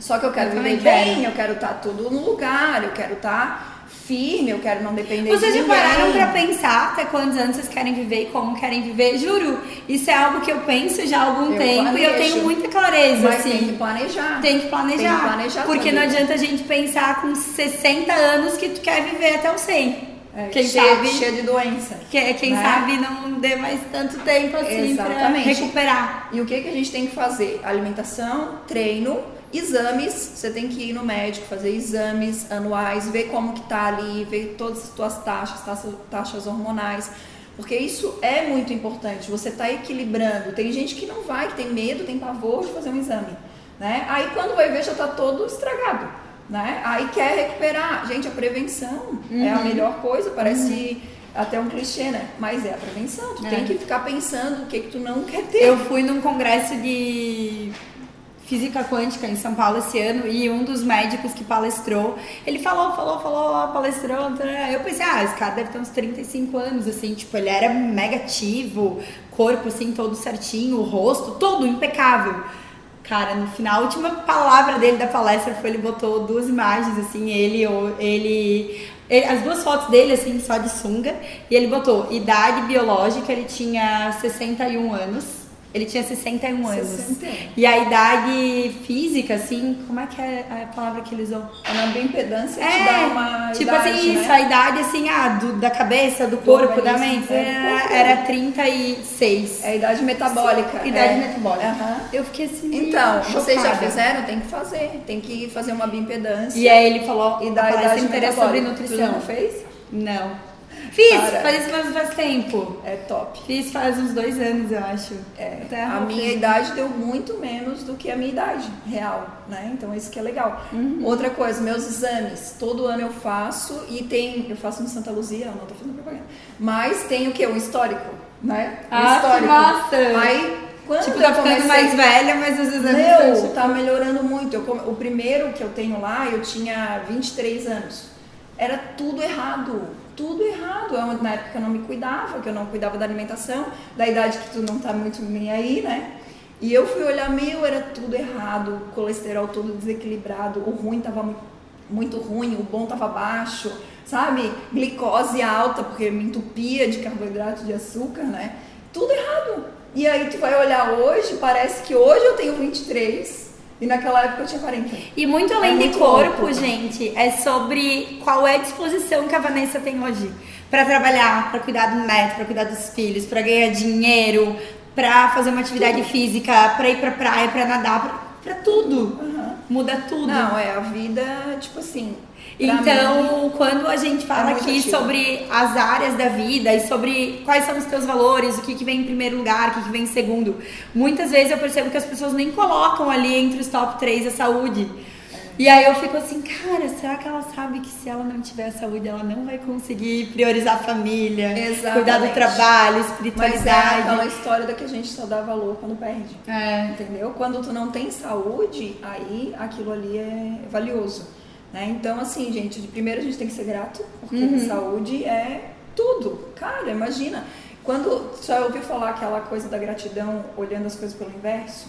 Só que eu quero Eu viver também bem, quero. eu quero estar tudo no lugar, eu quero estar firme, eu quero não depender Vocês de já ninguém. pararam pra pensar até quantos anos vocês querem viver e como querem viver? Juro, isso é algo que eu penso já há algum Eu tempo e eu planejo. tenho muita clareza, Mas assim. tem que planejar. Tem que planejar. Tem que planejar porque tua não adianta a gente pensar com 60 anos que tu quer viver até os 100. É, quem cheia, sabe, cheia de doença. que, quem né? sabe não dê mais tanto tempo assim Exatamente. recuperar. E o que, que a gente tem que fazer? Alimentação, treino, exames. Você tem que ir no médico, fazer exames anuais, ver como que tá ali, ver todas as tuas taxas, taxas, taxas hormonais. Porque isso é muito importante. Você tá equilibrando. Tem gente que não vai, que tem medo, tem pavor de fazer um exame. Né? Aí quando vai ver já tá todo estragado. Né? Aí quer recuperar. Gente, a prevenção é a melhor coisa. Parece até um clichê, né? Mas é a prevenção. Tu É. tem que ficar pensando o que, que tu não quer ter. Eu fui num congresso de física quântica em São Paulo esse ano e um dos médicos que palestrou, ele falou, falou, falou, palestrou. tá? Eu pensei, ah, esse cara deve ter uns 35 anos, assim, tipo, ele era mega ativo, corpo assim, todo certinho, o rosto, todo impecável. Cara, no final, a última palavra dele da palestra foi ele botou duas imagens, assim, ele, o- ele, ele- as duas fotos dele, assim, só de sunga, e ele botou idade biológica, ele tinha 61 anos. Ele tinha 61 anos. 61. E a idade física, assim, como é que é a palavra que ele usou? A não bioimpedância te dá uma tipo idade, assim, isso, né? a idade assim, ah, do- da cabeça, do corpo, da mente, é, era, corpo. era 36. É a idade metabólica. Idade é. metabólica. Aham. Eu fiquei assim. Então, vocês já chocada. fizeram? Tem que fazer. Tem que fazer uma bioimpedância. E aí ele falou E da idade inteira é sobre nutrição. não fez? Não. Fiz, Cara. faz faz, faz tempo. É top. Fiz faz uns dois anos, eu acho. É, Até a minha idade deu muito menos do que a minha idade real, né? Então isso que é legal. Uhum. Outra coisa, meus exames, todo ano eu faço e tem, eu faço no Santa Luzia, não tô fazendo propaganda, mas tem o que? Um histórico, né? Um Ah, que histórico. massa! Aí quando Tipo, tá ficando comecei, mais velha, mas os exames Meu, estão, tá melhorando muito. Eu come- o primeiro que eu tenho lá, eu tinha 23 anos. Era tudo errado. Tudo errado. Eu, na época eu não me cuidava, que eu não cuidava da alimentação, da idade que tu não tá muito nem aí, né? E eu fui olhar, meu, era tudo errado, o colesterol todo desequilibrado, o ruim tava mu- muito ruim, o bom tava baixo, sabe? Glicose alta, porque me entupia de carboidrato, de açúcar, né? Tudo errado. E aí tu vai olhar hoje, parece que hoje eu tenho 23 e naquela época eu tinha 40. E muito além É de muito corpo, louco. gente, é sobre qual é a disposição que a Vanessa tem hoje Pra trabalhar, pra cuidar do neto, pra cuidar dos filhos, pra ganhar dinheiro, pra fazer uma atividade física, pra ir pra praia, pra nadar, pra, pra tudo. Aham. Muda tudo. Não, é a vida, tipo assim. Pra mim, Então, quando a gente fala é aqui ativa. sobre as áreas da vida e sobre quais são os teus valores, o que, que vem em primeiro lugar, o que, que vem em segundo, muitas vezes eu percebo que as pessoas nem colocam ali entre os top 3 a saúde. E aí eu fico assim, cara, será que ela sabe que se ela não tiver saúde, ela não vai conseguir priorizar a família, Exatamente. cuidar do trabalho, Mas é espiritualidade? aquela história da que a gente só dá valor quando perde. É. Entendeu? Quando tu não tem saúde, aí aquilo ali é valioso. Né? Então, assim, gente, de primeiro a gente tem que ser grato, porque Uhum. saúde é tudo. Cara, imagina. Quando só ouviu falar aquela coisa da gratidão olhando as coisas pelo inverso,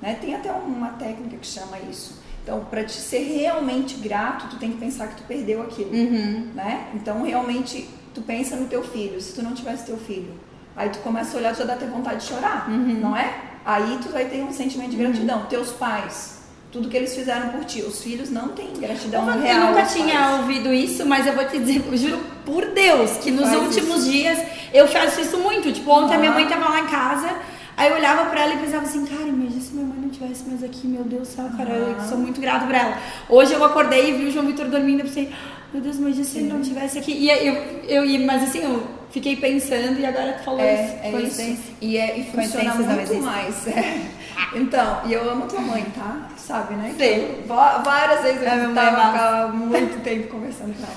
né? Tem até uma técnica que chama isso. Então, para te ser realmente grato, tu tem que pensar que tu perdeu aquilo, Uhum. né? Então, realmente, tu pensa no teu filho. Se tu não tivesse teu filho, aí tu começa a olhar, tu já dá até vontade de chorar, Uhum. não é? Aí tu vai ter um sentimento de gratidão. Teus pais, tudo que eles fizeram por ti. Os filhos não têm gratidão Eu real. nunca aos tinha pais. ouvido isso, mas eu vou te dizer, eu juro por Deus, que nos Faz últimos dias eu faço isso muito. Tipo, ontem a minha mãe tava lá em casa, aí eu olhava pra ela e pensava assim, cara, imagina se minha mãe não estivesse mais aqui, meu Deus do céu, cara, eu sou muito grata por ela. Hoje eu acordei e vi o João Vitor dormindo e pensei, meu Deus, imagina se ele não estivesse aqui. E eu, eu, eu, mas assim, eu fiquei pensando e agora tu falou isso. É, é isso. coincidência. E, é, e funciona muito mais. é. Então, e eu amo tua mãe, tá? Tu Sabe, né? Eu- va- várias vezes eu É, é ficava muito tempo conversando com ela.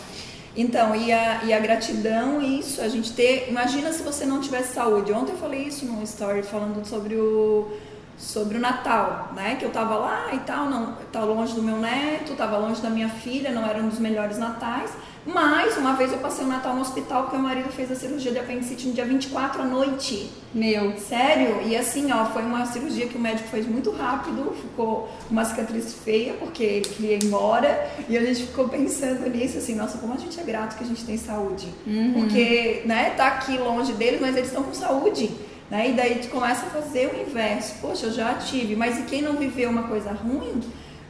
Então, e a, e a gratidão, isso, a gente ter. Imagina se você não tivesse saúde. Ontem eu falei isso num story falando sobre o, sobre o Natal, né? Que eu tava lá e tal, não, tava longe do meu neto, tava longe da minha filha, não era um dos melhores natais. Mas uma vez eu passei o Natal no hospital porque meu marido fez a cirurgia de apendicite no dia 24 à noite. Meu. Sério? E assim, ó, foi uma cirurgia que o médico fez muito rápido, ficou uma cicatriz feia porque ele queria ir embora. E a gente ficou pensando nisso, assim, nossa, como a gente é grato que a gente tem saúde. Uhum. Porque, né, tá aqui longe deles, mas eles estão com saúde. Né? E daí tu começa a fazer o inverso. Poxa, eu já tive, mas e quem não viveu uma coisa ruim,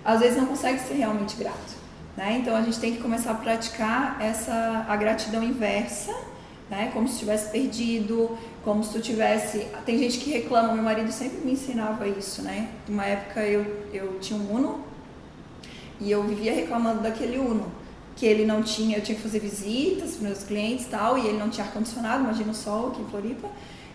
às vezes não consegue ser realmente grato. Né? Então a gente tem que começar a praticar essa a gratidão inversa, né? Como se tivesse perdido, como se tu tivesse. Tem gente que reclama, meu marido sempre me ensinava isso, né? Uma época eu, eu tinha um Uno e eu vivia reclamando daquele Uno. Que ele não tinha, eu tinha que fazer visitas para meus clientes e tal, e ele não tinha ar-condicionado, imagina o sol aqui em Floripa,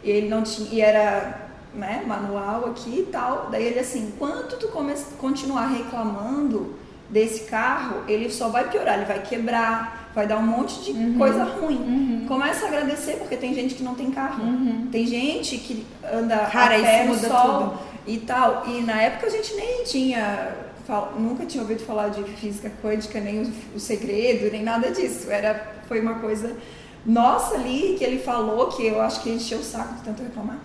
e ele não tinha, e era né, manual aqui e tal. Daí ele assim, quanto tu come, continuar reclamando, desse carro, ele só vai piorar, ele vai quebrar, vai dar um monte de uhum. coisa ruim. Uhum. Começa a agradecer, porque tem gente que não tem carro. Uhum. Tem gente que anda Cara, a pé no sol tudo. e tal. E na época a gente nem tinha, nunca tinha ouvido falar de física quântica, nem o, o segredo, nem nada disso. Era, foi uma coisa nossa ali que ele falou, que eu acho que encheu o saco de tanto reclamar.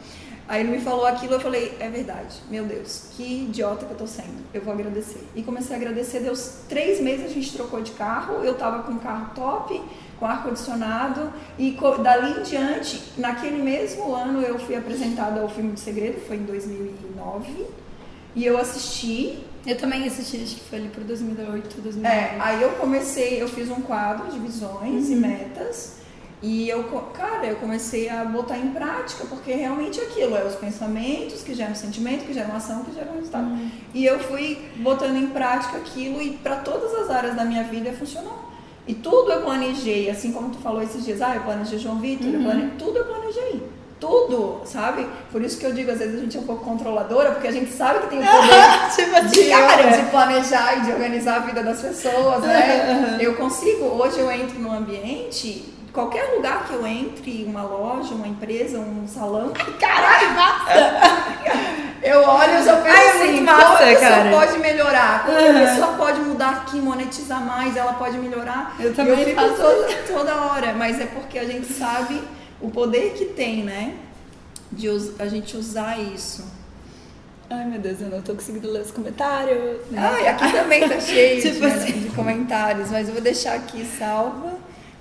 Aí ele me falou aquilo, eu falei, é verdade, meu Deus, que idiota que eu tô sendo, eu vou agradecer. E comecei a agradecer, deu três meses a gente trocou de carro, eu tava com um carro top, com ar-condicionado, e dali em diante, naquele mesmo ano eu fui apresentada ao Filme do Segredo, foi em 2009, e eu assisti. Eu também assisti, acho que foi ali por 2008, 2009. É, aí eu comecei, eu fiz um quadro de visões uhum. e metas, e eu, cara, eu comecei a botar em prática, porque realmente aquilo é os pensamentos que geram sentimento, que geram ação, que geram resultado. Uhum. E eu fui botando em prática aquilo e para todas as áreas da minha vida funcionou. E tudo eu planejei, assim como tu falou esses dias, ah, eu planejei João Vitor, uhum. plane... tudo eu planejei. Tudo, sabe? Por isso que eu digo, às vezes a gente é um pouco controladora, porque a gente sabe que tem o poder tipo assim, de, cara, de planejar e de organizar a vida das pessoas, né? Uhum. Eu consigo, hoje eu entro num ambiente qualquer lugar que eu entre, uma loja, uma empresa, um salão, ai caralho, massa! eu olho e já penso ai, é assim, massa, como a pessoa pode melhorar, como uhum. a pessoa pode mudar aqui, monetizar mais, ela pode melhorar. Eu também eu fico faço toda, toda hora, mas é porque a gente sabe o poder que tem, né? De a gente usar isso. Ai meu Deus, eu não tô conseguindo ler os comentários. Né? Ai, aqui também tá cheio tipo de, assim. de comentários, mas eu vou deixar aqui salva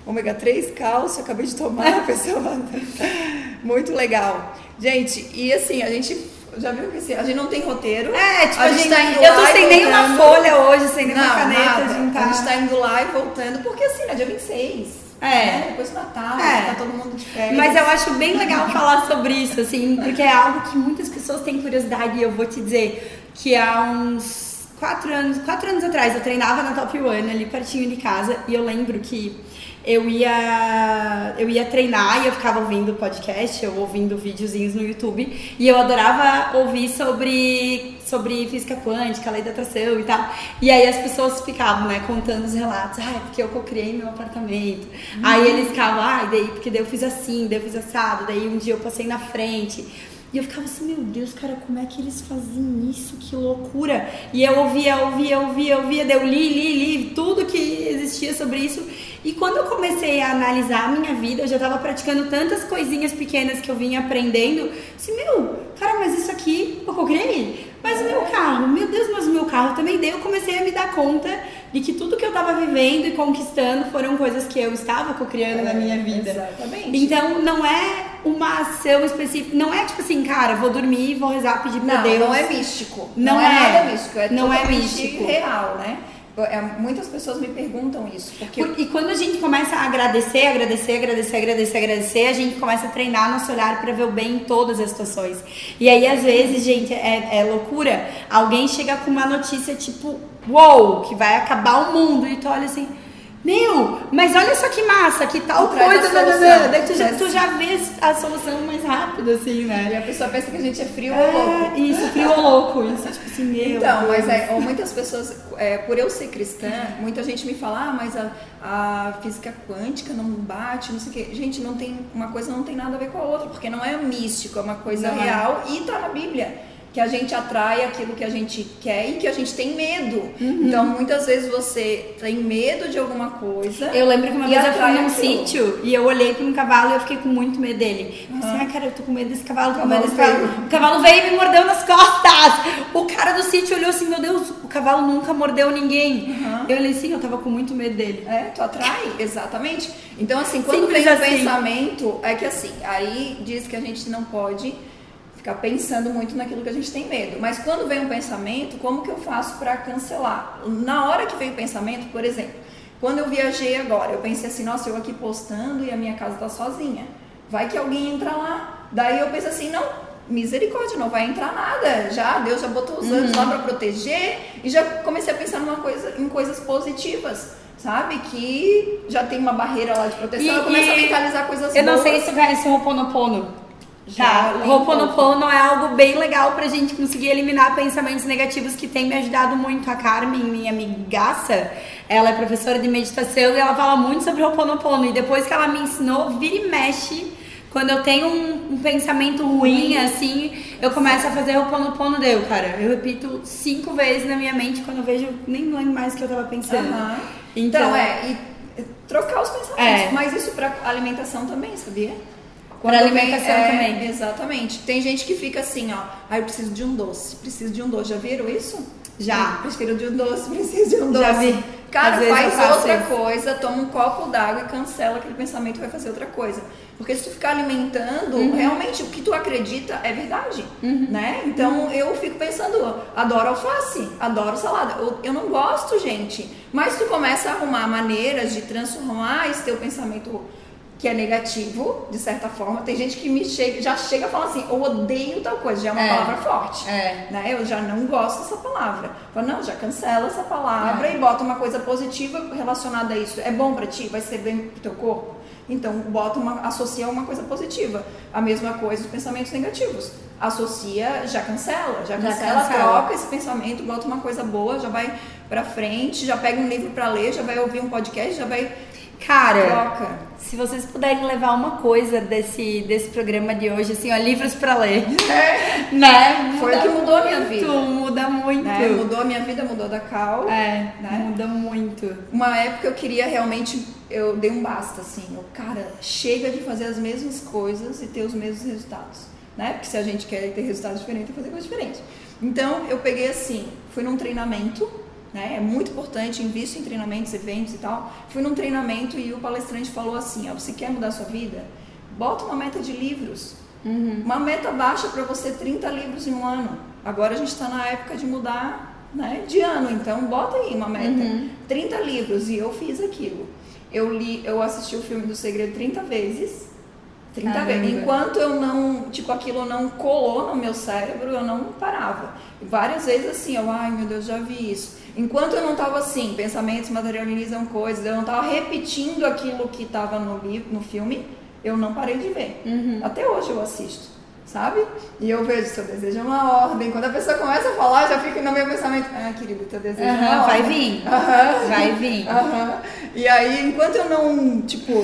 ômega 3, cálcio, acabei de tomar, pessoal. Muito legal. Gente, e assim, a gente já viu que assim, a gente não tem roteiro. É, tipo, a, a gente, gente tá indo Eu tô sem nenhuma folha hoje, sem nenhuma caneta. Nada. De a gente tá indo lá e voltando, porque assim, é dia 26. É. Né? Depois do Natal, é. tá todo mundo de férias. Mas eu acho bem legal falar sobre isso, assim, porque é algo que muitas pessoas têm curiosidade e eu vou te dizer que há uns quatro anos, quatro anos atrás eu treinava na Top One ali pertinho de casa e eu lembro que eu ia eu ia treinar e eu ficava ouvindo podcast, ou ouvindo videozinhos no YouTube, e eu adorava ouvir sobre sobre física quântica, lei da atração e tal. E aí as pessoas ficavam, né, contando os relatos, ah, é porque eu criei meu apartamento. Hum. Aí eles ficavam, ah, daí porque daí eu fiz assim, daí eu fiz assado, daí um dia eu passei na frente. E eu ficava assim, meu Deus, cara, como é que eles faziam isso? Que loucura! E eu ouvia, ouvia, ouvia, ouvia, daí eu li, li, li tudo que existia sobre isso. E quando eu comecei a analisar a minha vida, eu já estava praticando tantas coisinhas pequenas que eu vinha aprendendo. Assim, meu, cara, mas isso aqui eu criei? Mas o meu carro, meu Deus, mas o meu carro também. Daí eu comecei a me dar conta de que tudo que eu estava vivendo e conquistando foram coisas que eu estava co-criando é, na minha vida. Exatamente. Então não é uma ação específica, não é tipo assim, cara, vou dormir, vou rezar, pedir pra não, Deus. Não é místico. Não, não é, é nada místico, é não é místico. real, né? É, muitas pessoas me perguntam isso. Porque... E quando a gente começa a agradecer, agradecer, agradecer, agradecer, agradecer, a gente começa a treinar nosso olhar para ver o bem em todas as situações. E aí, às vezes, gente, é, é loucura. Alguém chega com uma notícia tipo, uou, wow, que vai acabar o mundo. E tu olha assim meu, mas olha só que massa, que tal coisa. Solução, daí tu já, tu já vê a solução mais rápido, assim, né? E a pessoa pensa que a gente é frio é, ou louco. Isso, frio ou louco. Isso, tipo assim, meu. Então, Deus. mas é, ou muitas pessoas, é, por eu ser cristã, muita gente me fala, ah, mas a, a física quântica não bate, não sei o quê. Gente, não tem, uma coisa não tem nada a ver com a outra, porque não é místico, é uma coisa não é. real é. e tá na Bíblia que a gente atrai aquilo que a gente quer e que a gente tem medo. Uhum. Então, muitas vezes você tem medo de alguma coisa. Eu lembro que uma vez eu fui num sítio e eu olhei para um cavalo e eu fiquei com muito medo dele. Uhum. Pensei, ah, cara, eu tô com medo desse cavalo, tô com medo desse cavalo. O cavalo veio e me mordeu nas costas. O cara do sítio olhou assim, meu Deus, o cavalo nunca mordeu ninguém. Uhum. Eu olhei assim, eu tava com muito medo dele. É, tu atrai, exatamente. Então, assim, quando Simples vem o assim. pensamento, é que assim, aí diz que a gente não pode ficar pensando muito naquilo que a gente tem medo. Mas quando vem um pensamento, como que eu faço para cancelar? Na hora que vem o pensamento, por exemplo, quando eu viajei agora, eu pensei assim, nossa, eu aqui postando e a minha casa tá sozinha. Vai que alguém entra lá. Daí eu penso assim, não, misericórdia, não vai entrar nada. Já Deus já botou os anjos uhum. lá para proteger e já comecei a pensar numa coisa, em coisas positivas. Sabe? Que já tem uma barreira lá de proteção. E, eu começo a mentalizar coisas Eu não sei se vai ser oponopono. Tá, Ho'oponopono é algo bem legal pra gente conseguir eliminar pensamentos negativos que tem me ajudado muito. A Carmen, minha amigaça, ela é professora de meditação e ela fala muito sobre Ho'oponopono. E depois que ela me ensinou, vira e mexe, quando eu tenho um, um pensamento ruim, assim, eu começo a fazer Ho'oponopono deu, cara. Eu repito cinco vezes na minha mente quando eu vejo, nem lembro mais o que eu tava pensando. Uhum. Então, então, é, e trocar os pensamentos. É. Mas isso pra alimentação também, sabia? Para alimentação é, também. Exatamente. Tem gente que fica assim, ó. Ah, eu preciso de um doce. Preciso de um doce. Já viram isso? Já. Prefiro de um doce, preciso de um doce. Já vi. Cara, faz outra isso. coisa, toma um copo d'água e cancela aquele pensamento vai fazer outra coisa. Porque se tu ficar alimentando, uhum. realmente o que tu acredita é verdade, uhum. né? Então eu fico pensando, adoro alface, adoro salada. Eu, eu não gosto, gente. Mas tu começa a arrumar maneiras de transformar esse teu pensamento que é negativo, de certa forma. Tem gente que me chega, já chega falando assim, eu odeio tal coisa, já é uma é, palavra forte. É. Né? Eu já não gosto dessa palavra. Fala, não, já cancela essa palavra é. e bota uma coisa positiva relacionada a isso. É bom para ti? Vai ser bem pro teu corpo? Então, bota uma, associa uma coisa positiva. A mesma coisa os pensamentos negativos. Associa, já cancela, já, já cancela, cancela, troca esse pensamento, bota uma coisa boa, já vai pra frente, já pega um livro para ler, já vai ouvir um podcast, já vai Cara, Troca. Se vocês puderem levar uma coisa desse, desse programa de hoje, assim, ó, livros para ler. É. né? Foi o que mudou a minha vida. Muda muito. Né? Mudou a minha vida, mudou da Cal. É, né? muda muito. Uma época eu queria realmente, eu dei um basta, assim. Eu, cara, chega de fazer as mesmas coisas e ter os mesmos resultados. Né? Porque se a gente quer ter resultados diferentes, tem que fazer coisas diferentes. Então eu peguei assim, fui num treinamento né? É muito importante, invisto em treinamentos, eventos e tal. Fui num treinamento e o palestrante falou assim: ó, você quer mudar sua vida? Bota uma meta de livros. Uhum. Uma meta baixa para você 30 livros em um ano. Agora a gente está na época de mudar né, de ano, então bota aí uma meta. Uhum. 30 livros e eu fiz aquilo. Eu li, eu assisti o filme do Segredo 30 vezes 30 Caramba. vezes. Enquanto eu não, tipo, aquilo não colou no meu cérebro, eu não parava. Várias vezes assim, eu, ai meu Deus, já vi isso. Enquanto eu não estava assim, pensamentos materializam coisas, eu não estava repetindo aquilo que estava no livro, no filme, eu não parei de ver. Uhum. Até hoje eu assisto. Sabe? E eu vejo, seu desejo é uma ordem. Quando a pessoa começa a falar, já fica no meu pensamento, ah, querido, teu desejo uhum, é uma vai Vir. Uhum. Vai vir. Uhum. E aí, enquanto eu não, tipo,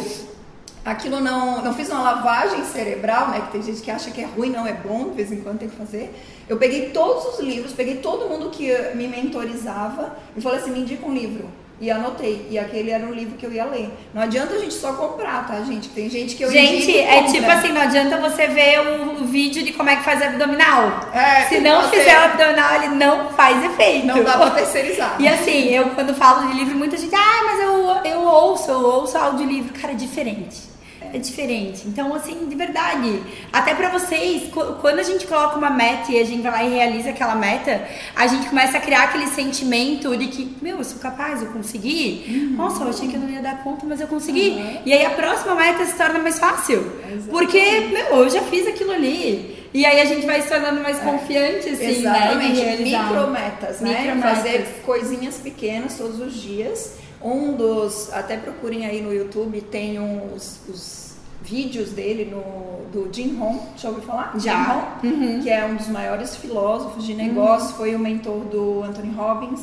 aquilo não, não fiz uma lavagem cerebral, né? Que tem gente que acha que é ruim, não é bom, de vez em quando tem que fazer. Eu peguei todos os livros, peguei todo mundo que me mentorizava e falei assim, me indica um livro. E anotei. E aquele era um livro que eu ia ler. Não adianta a gente só comprar, tá, gente? Tem gente que eu Gente, é tipo assim, não adianta você ver o, o, vídeo de como é que faz abdominal. É, Se não fizer o abdominal, ele não faz efeito. Não dá pra terceirizar. E assim, eu quando falo de livro, muita gente, ah, mas eu, eu ouço, eu ouço audiolivro. Cara, é diferente é diferente. Então, assim, de verdade, até para vocês, quando a gente coloca uma meta e a gente vai lá e realiza aquela meta, a gente começa a criar aquele sentimento de que, meu, eu sou capaz, eu consegui. Uhum. Nossa, eu achei que eu não ia dar conta, mas eu consegui. Uhum. E aí a próxima meta se torna mais fácil. Exatamente. Porque, meu, eu já fiz aquilo ali. E aí a gente vai se tornando mais é. confiante, assim, né, Exatamente. né? Micrometas, né? Micrometas. Fazer coisinhas pequenas todos os dias. Um dos, até procurem aí no YouTube, tem uns, os vídeos dele no, do Jim Rohn, já ouviu falar? Já. Jim Rohn, uhum. que é um dos maiores filósofos de negócio, uhum. foi o mentor do Anthony Robbins.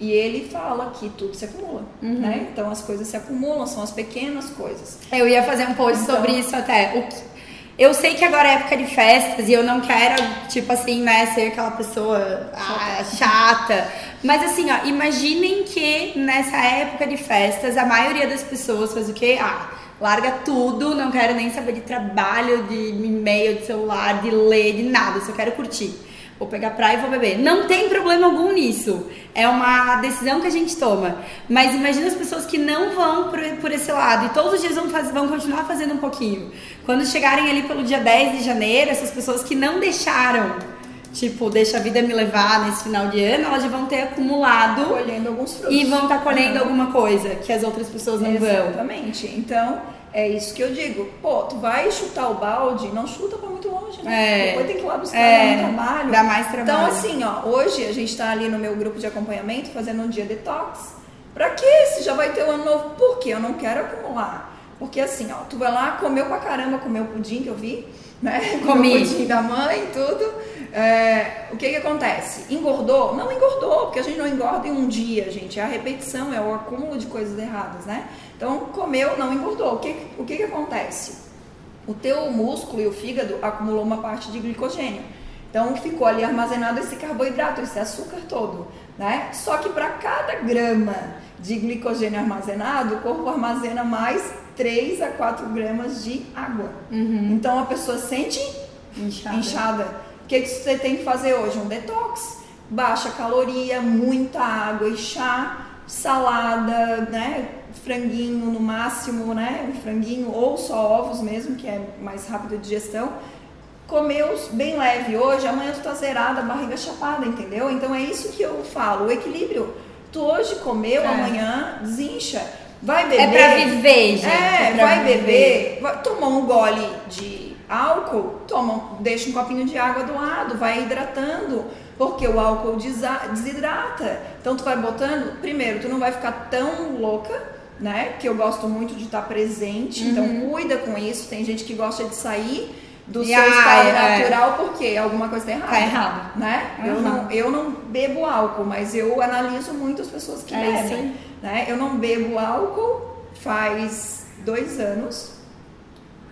E ele fala que tudo se acumula, uhum. né? Então as coisas se acumulam, são as pequenas coisas. Eu ia fazer um post então, sobre isso até. O que Eu sei que agora é época de festas e eu não quero, tipo assim, né, ser aquela pessoa ah, chata. Mas assim, ó, imaginem que nessa época de festas a maioria das pessoas faz o quê? Ah, larga tudo, não quero nem saber de trabalho, de e-mail, de celular, de ler, de nada, só quero curtir. Vou pegar praia e vou beber. Não tem problema algum nisso. É uma decisão que a gente toma. Mas imagina as pessoas que não vão por, por esse lado e todos os dias vão, fazer, vão continuar fazendo um pouquinho. Quando chegarem ali pelo dia 10 de janeiro, essas pessoas que não deixaram tipo, deixa a vida me levar nesse final de ano, elas já vão ter acumulado. Colhendo alguns frutos. E vão estar tá colhendo uhum. alguma coisa que as outras pessoas não Exatamente. vão. Exatamente. Então, é isso que eu digo. Pô, tu vai chutar o balde, não chuta pra muito longe, né? É. Depois tem que ir lá buscar é. mais trabalho. Dá mais trabalho. Então, assim, ó, hoje a gente tá ali no meu grupo de acompanhamento fazendo um dia detox. Pra que se já vai ter o ano novo? Por quê? Eu não quero acumular. Porque assim, ó, tu vai lá, comeu pra caramba, comeu pudim que eu vi, né? Comi. Pudim da mãe, tudo. É, o que que acontece? Engordou? Não engordou, porque a gente não engorda em um dia, gente. É a repetição, é o acúmulo de coisas erradas, né? Então, comeu, não engordou. O que, o que que acontece? O teu músculo e o fígado acumulou uma parte de glicogênio. Então, ficou ali armazenado esse carboidrato, esse açúcar todo, né? Só que para cada grama de glicogênio armazenado, o corpo armazena mais 3 a 4 gramas de água. Uhum. Então a pessoa sente inchada. inchada. O que, que você tem que fazer hoje? Um detox. Baixa caloria, muita água e chá, salada, né? Franguinho no máximo, né? Um franguinho ou só ovos mesmo, que é mais rápido de digestão. Comeu bem leve hoje, amanhã tu tá zerada, barriga chapada, entendeu? Então é isso que eu falo, o equilíbrio. Tu hoje comeu, é. amanhã desincha. Vai beber. É pra viver, gente. É, é vai viver. beber. Vai, tomou um gole de álcool, toma, deixa um copinho de água do lado, vai hidratando, porque o álcool desidrata. Então tu vai botando, primeiro, tu não vai ficar tão louca, né? Que eu gosto muito de estar presente, então uhum. então cuida com isso. Tem gente que gosta de sair do seu estado é. natural porque alguma coisa está errada. Tá errado. Né? Uhum. Eu, não, eu não bebo álcool, mas eu analiso muito as pessoas que é bebem. Né? Eu não bebo álcool faz dois anos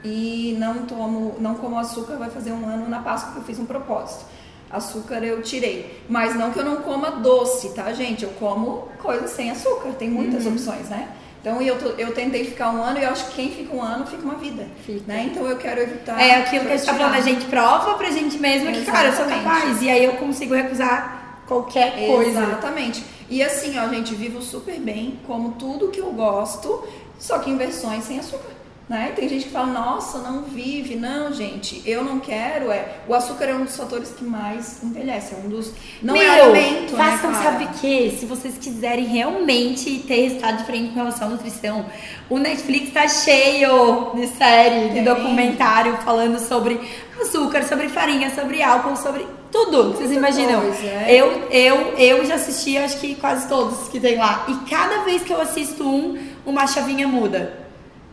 e não tomo, não como açúcar, vai fazer um ano na Páscoa que eu fiz um propósito. Açúcar eu tirei. Mas não que eu não coma doce, tá, gente? Eu como coisas sem açúcar, tem muitas uhum. opções, né? Então eu, eu tentei ficar um ano e eu acho que quem fica um ano fica uma vida. Fica. Né? Então eu quero evitar. É aquilo que a gente tá falando, a gente prova pra gente mesma que, cara, eu sou capaz. E aí eu consigo recusar qualquer coisa. Exatamente. E assim, ó, gente, vivo super bem, como tudo que eu gosto, só que em versões sem açúcar. Né? Tem gente que fala, nossa, não vive. Não, gente, eu não quero. É, o açúcar é um dos fatores que mais envelhece. É um dos. Não é Meu, é alimento. Né, façam, né, sabe o que? Se vocês quiserem realmente ter resultado diferente com relação à nutrição, o Netflix tá cheio de série, de documentário falando sobre açúcar, sobre farinha, sobre álcool, sobre tudo que vocês imaginam. Coisa, é. eu, eu, eu já assisti, acho que quase todos que tem lá. E cada vez que eu assisto um, uma chavinha muda.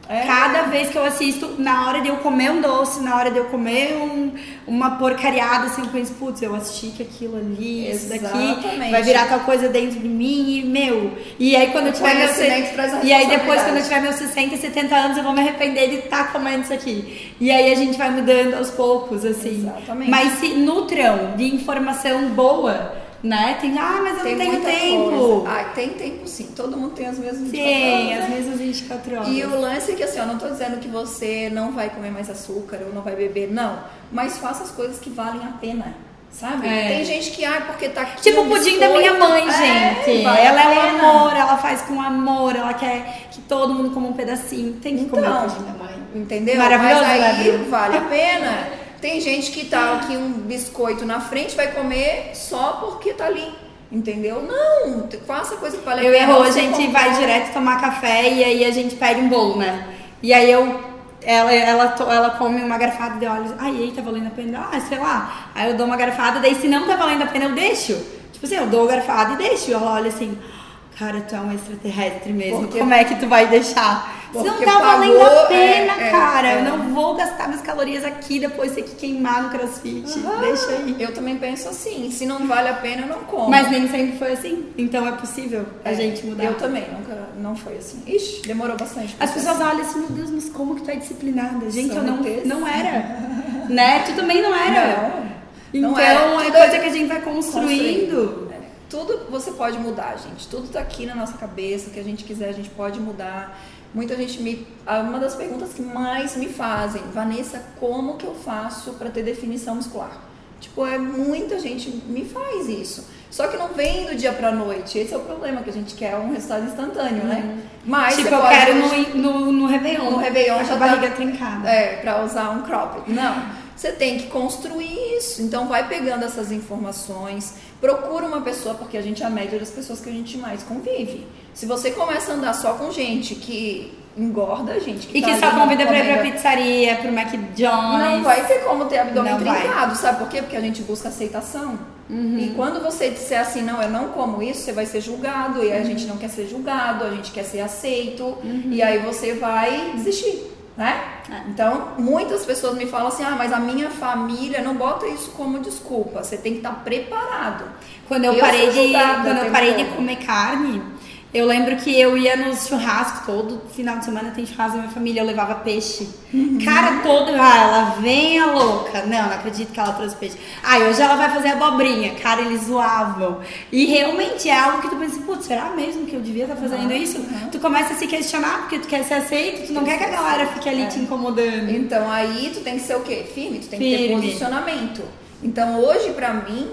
É. Cada vez que eu assisto, na hora de eu comer um doce, na hora de eu comer um, uma porcariada, assim, eu penso, putz, eu assisti que aquilo ali, Exatamente. isso daqui vai virar tal coisa dentro de mim e meu. E aí quando eu tiver meu. E aí depois, quando eu tiver meus 60, 70 anos, eu vou me arrepender de estar tá comendo isso aqui. E aí a gente vai mudando aos poucos, assim. Exatamente. Mas se nutram de informação boa né? Tem, ah, mas eu tem não tenho tempo. Ah, tem tempo sim. Todo mundo tem as mesmas 24 tem, horas. Tem, as né? mesmas 24 horas. E o lance é que assim, eu não tô dizendo que você não vai comer mais açúcar ou não vai beber, não. Mas faça as coisas que valem a pena. Sabe? É. Tem gente que, ah, porque tá aqui. Tipo o pudim da minha mãe, é, gente. Vale ela é um amor, ela faz com amor, ela quer que todo mundo coma um pedacinho. Tem que então, comer o pudim da mãe. Entendeu? Maravilhoso, Mas aí vale a pena. Tem gente que tá aqui um biscoito na frente, vai comer só porque tá ali. Entendeu? Não, faça coisa que vale Eu errou, a gente vai direto tomar café e aí a gente pede um bolo, né? E aí eu ela, ela, ela come uma garfada de olhos. Ai, aí tá valendo a pena? Ah, sei lá. Aí eu dou uma garfada, daí se não tá valendo a pena, eu deixo. Tipo assim, eu dou a garfada e deixo. E ela olha assim, cara, tu é um extraterrestre mesmo. Porque- Como é que tu vai deixar? Se não Porque tá valendo pagou, a pena, é, é, cara. é. Eu não vou gastar minhas calorias aqui depois ter que queimar no crossfit. Ah, Deixa aí. Eu também penso assim, se não vale a pena, eu não como. Mas nem sempre foi assim. Então é possível a É, gente mudar. Eu também, nunca, não foi assim. Ixi, demorou bastante. As pessoas olham assim, meu Deus, mas como que tu é disciplinada? Gente, eu não, não era. né? Tu também não era. Não, Então não era. é coisa que a gente vai construindo. construindo. Tudo você pode mudar, gente. Tudo tá aqui na nossa cabeça. O que a gente quiser, a gente pode mudar. Muita gente me. ah, Uma das perguntas que mais me fazem, Vanessa, como que eu faço para ter definição muscular? Tipo, é muita gente me faz isso. Só que não vem do dia pra noite. Esse é o problema, que a gente quer um resultado instantâneo, né? Mas tipo, eu pode- quero no, no, no Réveillon. No Réveillon já a tá- barriga trincada. É, pra usar um cropped. Não. Você tem que construir isso. Então vai pegando essas informações, procura uma pessoa, porque a gente é a média das pessoas que a gente mais convive. Se você começa a andar só com gente que engorda, gente que E tá que só convida pra ir pra pizzaria, pro McDonald's. não vai ter como ter abdômen Não vai. trincado, sabe por quê? Porque a gente busca aceitação. Uhum. E quando você disser assim, não, eu não como isso, você vai ser julgado. E a Uhum. gente não quer ser julgado, a gente quer ser aceito. E aí você vai desistir, né? É. Então, muitas pessoas me falam assim, ah, mas a minha família não bota isso como desculpa. Você tem que estar preparado. Quando eu, Eu parei de quando eu parei de comer carne, eu lembro que eu ia nos churrascos todo final de semana tem churrasco da minha família, eu levava peixe. Uhum. Cara todo, ah, ela vem a louca. Não, não acredito que ela trouxe peixe. Ah, hoje ela vai fazer abobrinha. Cara, eles zoavam. E realmente é algo que tu pensa, putz, será mesmo que eu devia estar fazendo Uhum, isso? uhum. Tu começa a se questionar porque tu quer ser aceito, tu não quer que a galera fique ali É. te incomodando. Então aí tu tem que ser o quê? Firme, tu tem que ter Firme. posicionamento. Então hoje pra mim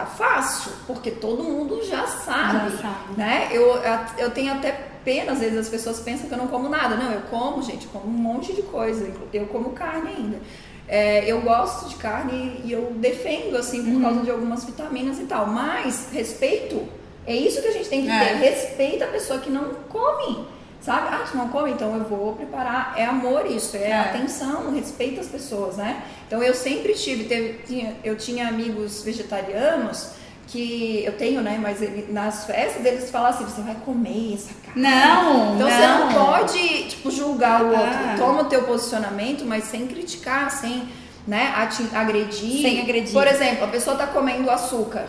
tá fácil, porque todo mundo já sabe, Já sabe. né? Eu, eu tenho até pena, às vezes as pessoas pensam que eu não como nada. Não, eu como, gente, como um monte de coisa. Eu como carne ainda. É, eu gosto de carne e eu defendo, assim, por Uhum. causa de algumas vitaminas e tal. Mas respeito, é isso que a gente tem que É. ter. Respeita a pessoa que não come. Sabe? Ah, tu não come? Então eu vou preparar. É amor isso, é, É. atenção, respeita as pessoas, né? Então eu sempre tive, teve- tinha- eu tinha amigos vegetarianos que eu tenho, né? Mas ele- nas festas eles falam assim, você vai comer essa carne. Não, Então você não pode, tipo, julgar o Ah. outro. Toma o teu posicionamento, mas sem criticar, sem né, agredir. Sem agredir. Por exemplo, a pessoa tá comendo açúcar.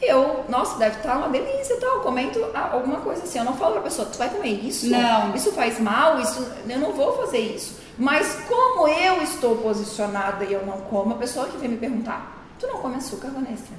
Eu, nossa, deve estar uma delícia e tal. Comento alguma coisa assim. Eu não falo pra pessoa, tu vai comer isso? Não. Isso faz mal? Isso, eu não vou fazer isso. Mas como eu estou posicionada e eu não como, a pessoa que vem me perguntar, tu não come açúcar, Vanessa?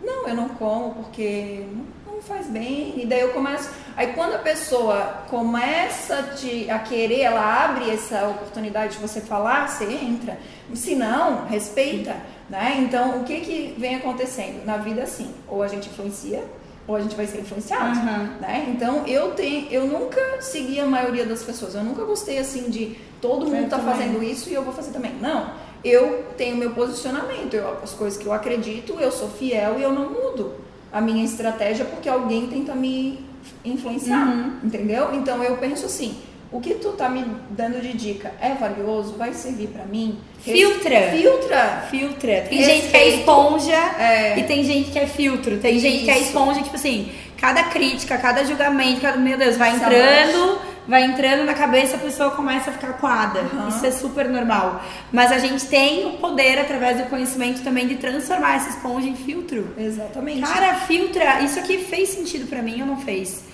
Não, eu não como porque não, não faz bem. E daí eu começo. Aí quando a pessoa começa a, te, a querer, ela abre essa oportunidade de você falar, você entra. Se não, respeita. Né? Então, o que, que vem acontecendo? Na vida, assim, ou a gente influencia, ou a gente vai ser influenciado. Uhum. Né? Então, eu, tenho, eu nunca segui a maioria das pessoas. Eu nunca gostei, assim, de todo mundo tá também. fazendo isso e eu vou fazer também. Não. Eu tenho meu posicionamento. Eu, as coisas que eu acredito, eu sou fiel e eu não mudo a minha estratégia porque alguém tenta me influenciar. Uhum. Entendeu? Então, eu penso assim. O que tu tá me dando de dica é valioso? Vai servir pra mim? Filtra. Filtra. Filtra. Tem Respeito. gente que é esponja É. e tem gente que é filtro. Tem gente que é Isso. esponja, tipo assim, cada crítica, cada julgamento, cada, meu Deus, vai Se entrando, vai entrando na cabeça, a pessoa começa a ficar coada. Uhum. Isso é super normal. Mas a gente tem o poder, através do conhecimento também, de transformar essa esponja em filtro. Exatamente. Cara, filtra. Isso aqui fez sentido pra mim ou não fez?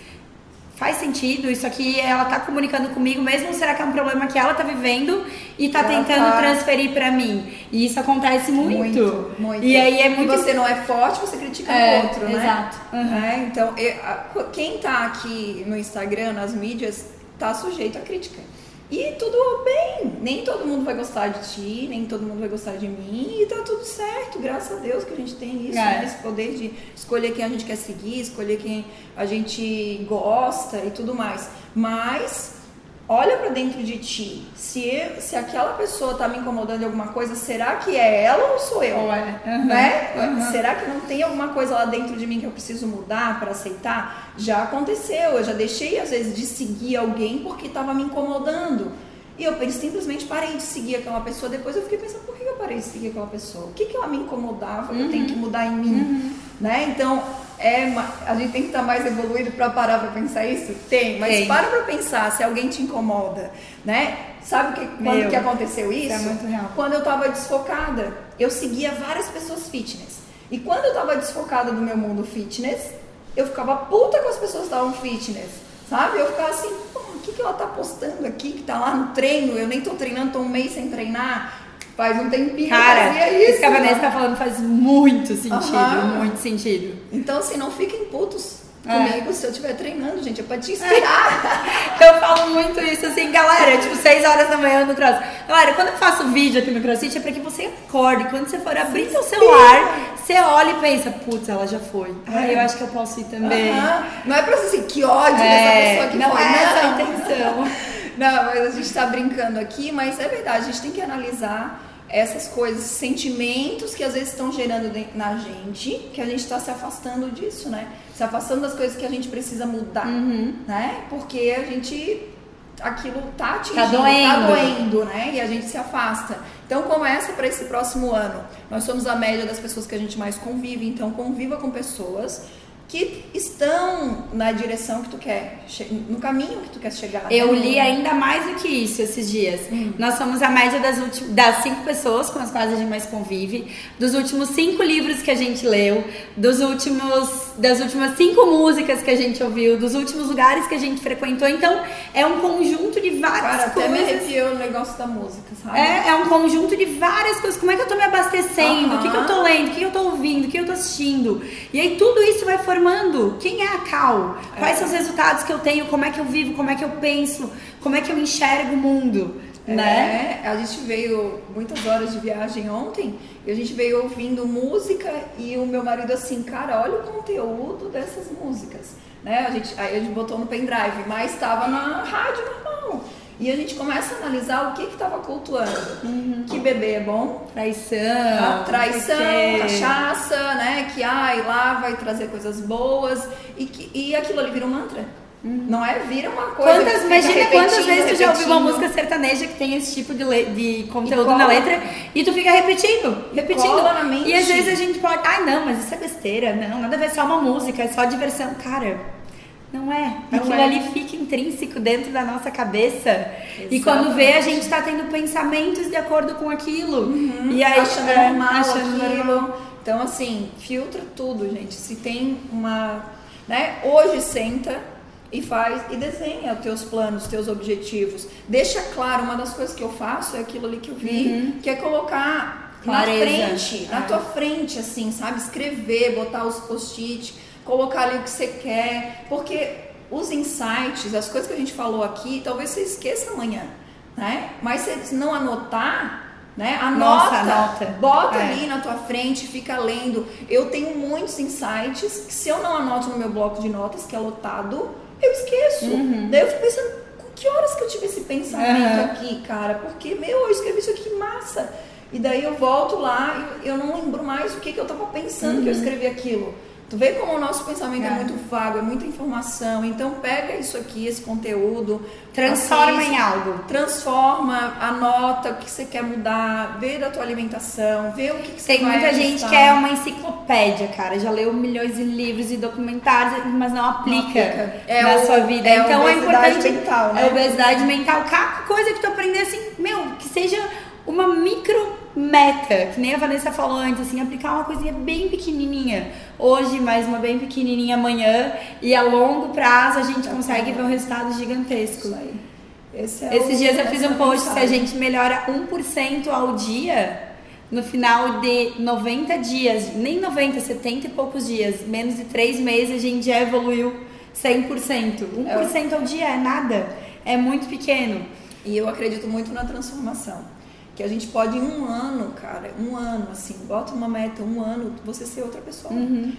Faz sentido, isso aqui ela tá comunicando comigo, mesmo será que é um problema que ela tá vivendo e tá Ela tentando tá- transferir pra mim? E isso acontece muito. Muito, muito. E aí é E muito você não é forte, você critica É, o outro, né? exato. Uhum. É, então, eu- quem tá aqui no Instagram, nas mídias, tá sujeito a crítica. E tudo bem, nem todo mundo vai gostar de ti, nem todo mundo vai gostar de mim, e tá tudo certo, graças a Deus que a gente tem isso, É. né? esse poder de escolher quem a gente quer seguir, escolher quem a gente gosta e tudo mais. Mas olha pra dentro de ti, se, eu- se aquela pessoa tá me incomodando de alguma coisa, será que é ela ou sou eu? É. Uhum. né? Uhum. Será que não tem alguma coisa lá dentro de mim que eu preciso mudar para aceitar? Já aconteceu, eu já deixei às vezes de seguir alguém porque estava me incomodando. E eu simplesmente parei de seguir aquela pessoa. Depois eu fiquei pensando, por que eu parei de seguir aquela pessoa? O que, que ela me incomodava que eu tenho que mudar em mim? Né? Então, é a gente tem que estar mais evoluído para parar para pensar isso? Tem, mas Tem. para para pensar se alguém te incomoda, né? Sabe que, quando Meu, que aconteceu isso? isso é muito real. Quando eu tava desfocada, eu seguia várias pessoas fitness. E quando eu tava desfocada do meu mundo fitness, eu ficava puta com as pessoas que estavam fitness, sabe? Eu ficava assim, o que, que ela tá postando aqui que tá lá no treino? Eu nem tô treinando, tô um mês sem treinar. Faz um tempinho Cara, eu fazia isso. isso que a Vanessa né? tá falando faz muito sentido, Aham. muito sentido. Então, assim, não fiquem putos É. comigo se eu estiver treinando, gente. É pra te inspirar. Eu falo muito isso assim, galera, tipo, 6 horas da manhã no cross. Galera, quando eu faço vídeo aqui no CrossFit é pra que você acorde. Quando você for abrir seu celular, você olha e pensa, putz, ela já foi. Ai, eu acho que eu posso ir também. Não é pra você assim, que ódio dessa É, pessoa que não foi. é essa a não. intenção. Não, mas a gente tá brincando aqui, mas é verdade, a gente tem que analisar essas coisas, sentimentos que às vezes estão gerando na gente, que a gente está se afastando disso, né? Se afastando das coisas que a gente precisa mudar, Uhum. né? Porque a gente aquilo tá atingindo, Tá doendo. doendo, né? E a gente se afasta. Então começa para esse próximo ano. Nós somos a média das pessoas que a gente mais convive, então conviva com pessoas que estão na direção que tu quer, no caminho que tu quer chegar. Eu né? li ainda mais do que isso esses dias. Nós somos a média das, das cinco pessoas com as quais a gente mais convive, dos últimos cinco livros que a gente leu, dos últimos, das últimas cinco músicas que a gente ouviu, dos últimos lugares que a gente frequentou. Então, é um conjunto de várias Cara, até me coisas. arrepiou o negócio da música, sabe? É, é um conjunto de várias coisas. Como é que eu tô me abastecendo? O que, que eu tô lendo? O que, que eu tô ouvindo? O que eu tô assistindo? E aí tudo isso vai formando quem é a Cal? Quais É. são os resultados que eu tenho? Como é que eu vivo? Como é que eu penso? Como é que eu enxergo o mundo? Né? É, a gente veio muitas horas de viagem ontem e a gente veio ouvindo música e o meu marido assim, cara, olha o conteúdo dessas músicas, né? A gente, aí a gente botou no pendrive, mas estava na rádio normal. E a gente começa a analisar o que que estava cultuando. Que beber é bom, Traição. a traição, não sei o quê. cachaça, né? Que ai, lá vai trazer coisas boas e, que, e aquilo ali vira um mantra. Não é? Vira uma coisa. Quantas, imagina quantas vezes tu já ouviu uma música sertaneja que tem esse tipo de, le- de conteúdo na letra e tu fica repetindo, repetindo. E às vezes a gente pode, ai não, mas isso é besteira, não, nada a ver, é só uma música, é só diversão. Cara, não é. Não Aquilo é. ali fica intrínseco dentro da nossa cabeça. E Exatamente. quando vê, a gente tá tendo pensamentos de acordo com aquilo. E aí, achando é, normal achando aquilo. normal. Então, assim, filtra tudo, gente. Se tem uma. Né? Hoje senta e faz e desenha os teus planos, os teus objetivos. Deixa claro, uma das coisas que eu faço é aquilo ali que eu vi, que é colocar Uhum. Clareza. na frente, na É. tua frente, assim, sabe? Escrever, botar os post-it, colocar ali o que você quer. Porque os insights, as coisas que a gente falou aqui, talvez você esqueça amanhã, né? Mas se não anotar, né? Anota, Nossa, anota. bota É. ali na tua frente, fica lendo. Eu tenho muitos insights que se eu não anoto no meu bloco de notas, que é lotado, eu esqueço. Uhum. Daí eu fico pensando, com que horas que eu tive esse pensamento Aham. aqui, cara? Porque, meu, eu escrevi isso aqui, massa. E daí eu volto lá e eu não lembro mais o que, que eu tava pensando que eu escrevi aquilo. Tu vê como o nosso pensamento é. É. muito vago, é muita informação. Então pega isso aqui, esse conteúdo, Transforma assiste, em algo. transforma, anota o que você quer mudar, vê da tua alimentação, vê o que, que você Tem muita gente que é uma enciclopédia, cara. Já leu milhões de livros e documentários, mas não aplica, aplica. É na o- sua vida. é então é obesidade importante. mental, né? É obesidade mental. Cada coisa que tu aprender assim, meu, que seja uma micro meta, que nem a Vanessa falou antes, assim, aplicar uma coisinha bem pequenininha. Hoje, mais uma bem pequenininha amanhã. E a longo prazo a gente consegue ver um resultado gigantesco. Isso aí. Esse é Esses dias eu fiz é um post, se a gente melhora 1% ao dia, no final de 90 dias, nem 90, 70 e poucos dias, menos de 3 meses, a gente já evoluiu 100%. 1% ao dia é nada, é muito pequeno. E eu acredito muito na transformação. Que a gente pode em um ano, cara, um ano, assim, bota uma meta, um ano, você ser outra pessoa.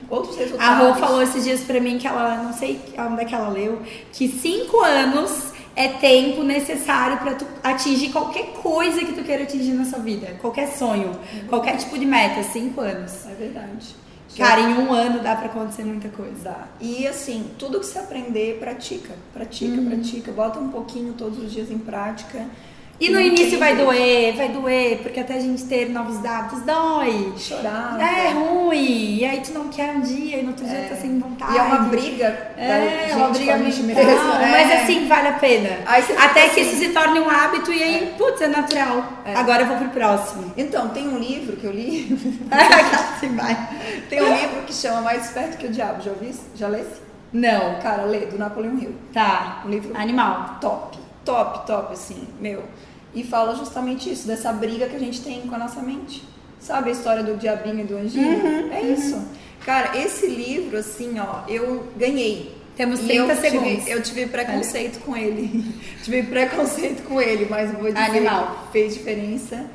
Outros Uhum. A resultados. Rô falou esses dias pra mim que ela, não sei onde é que ela leu, que 5 anos é tempo necessário pra tu atingir qualquer coisa que tu queira atingir na sua vida, qualquer sonho, qualquer tipo de meta, 5 anos. É verdade. Cara, em um ano dá pra acontecer muita coisa. Dá. E assim, tudo que você aprender, pratica. Pratica, Uhum. pratica. Bota um pouquinho todos os dias em prática. E no início vai doer, vai doer, porque até a gente ter novos hábitos dói. Chorar. É ruim. E aí tu não quer um dia e no outro dia tá sem vontade. E é uma briga É, gente uma briga mental, mesma. é. Mas assim, vale a pena. Até que assim. isso se torne um hábito e aí, putz, é natural. É. Agora eu vou pro próximo. Então, tem um livro que eu li. vai. tem um livro que chama Mais Esperto que o Diabo. Já ouvi? Já lê? Não. Cara, lê, do Napoleão Hill. Tá. Um livro Animal. top, top, top, assim, meu. E fala justamente isso, dessa briga que a gente tem com a nossa mente. Sabe a história do diabinho e do anjinho? Uhum, é isso. Cara, esse livro, assim, ó, eu ganhei. Temos E 30 eu segundos. Tive, eu tive preconceito com ele. tive preconceito com ele, mas vou dizer Animal. que fez diferença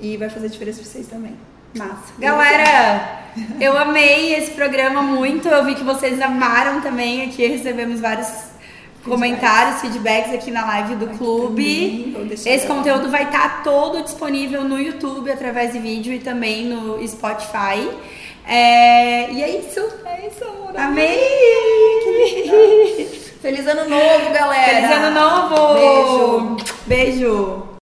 e vai fazer diferença pra vocês também. Massa. Galera, eu amei esse programa muito. Eu vi que vocês amaram também. Aqui recebemos vários comentários, feedbacks aqui na live do clube. também, Esse conteúdo vai estar todo disponível no YouTube através de vídeo e também no Spotify. É, E é isso. É isso, amor. Amei! Feliz ano novo, galera! Feliz ano novo! Beijo! Beijo!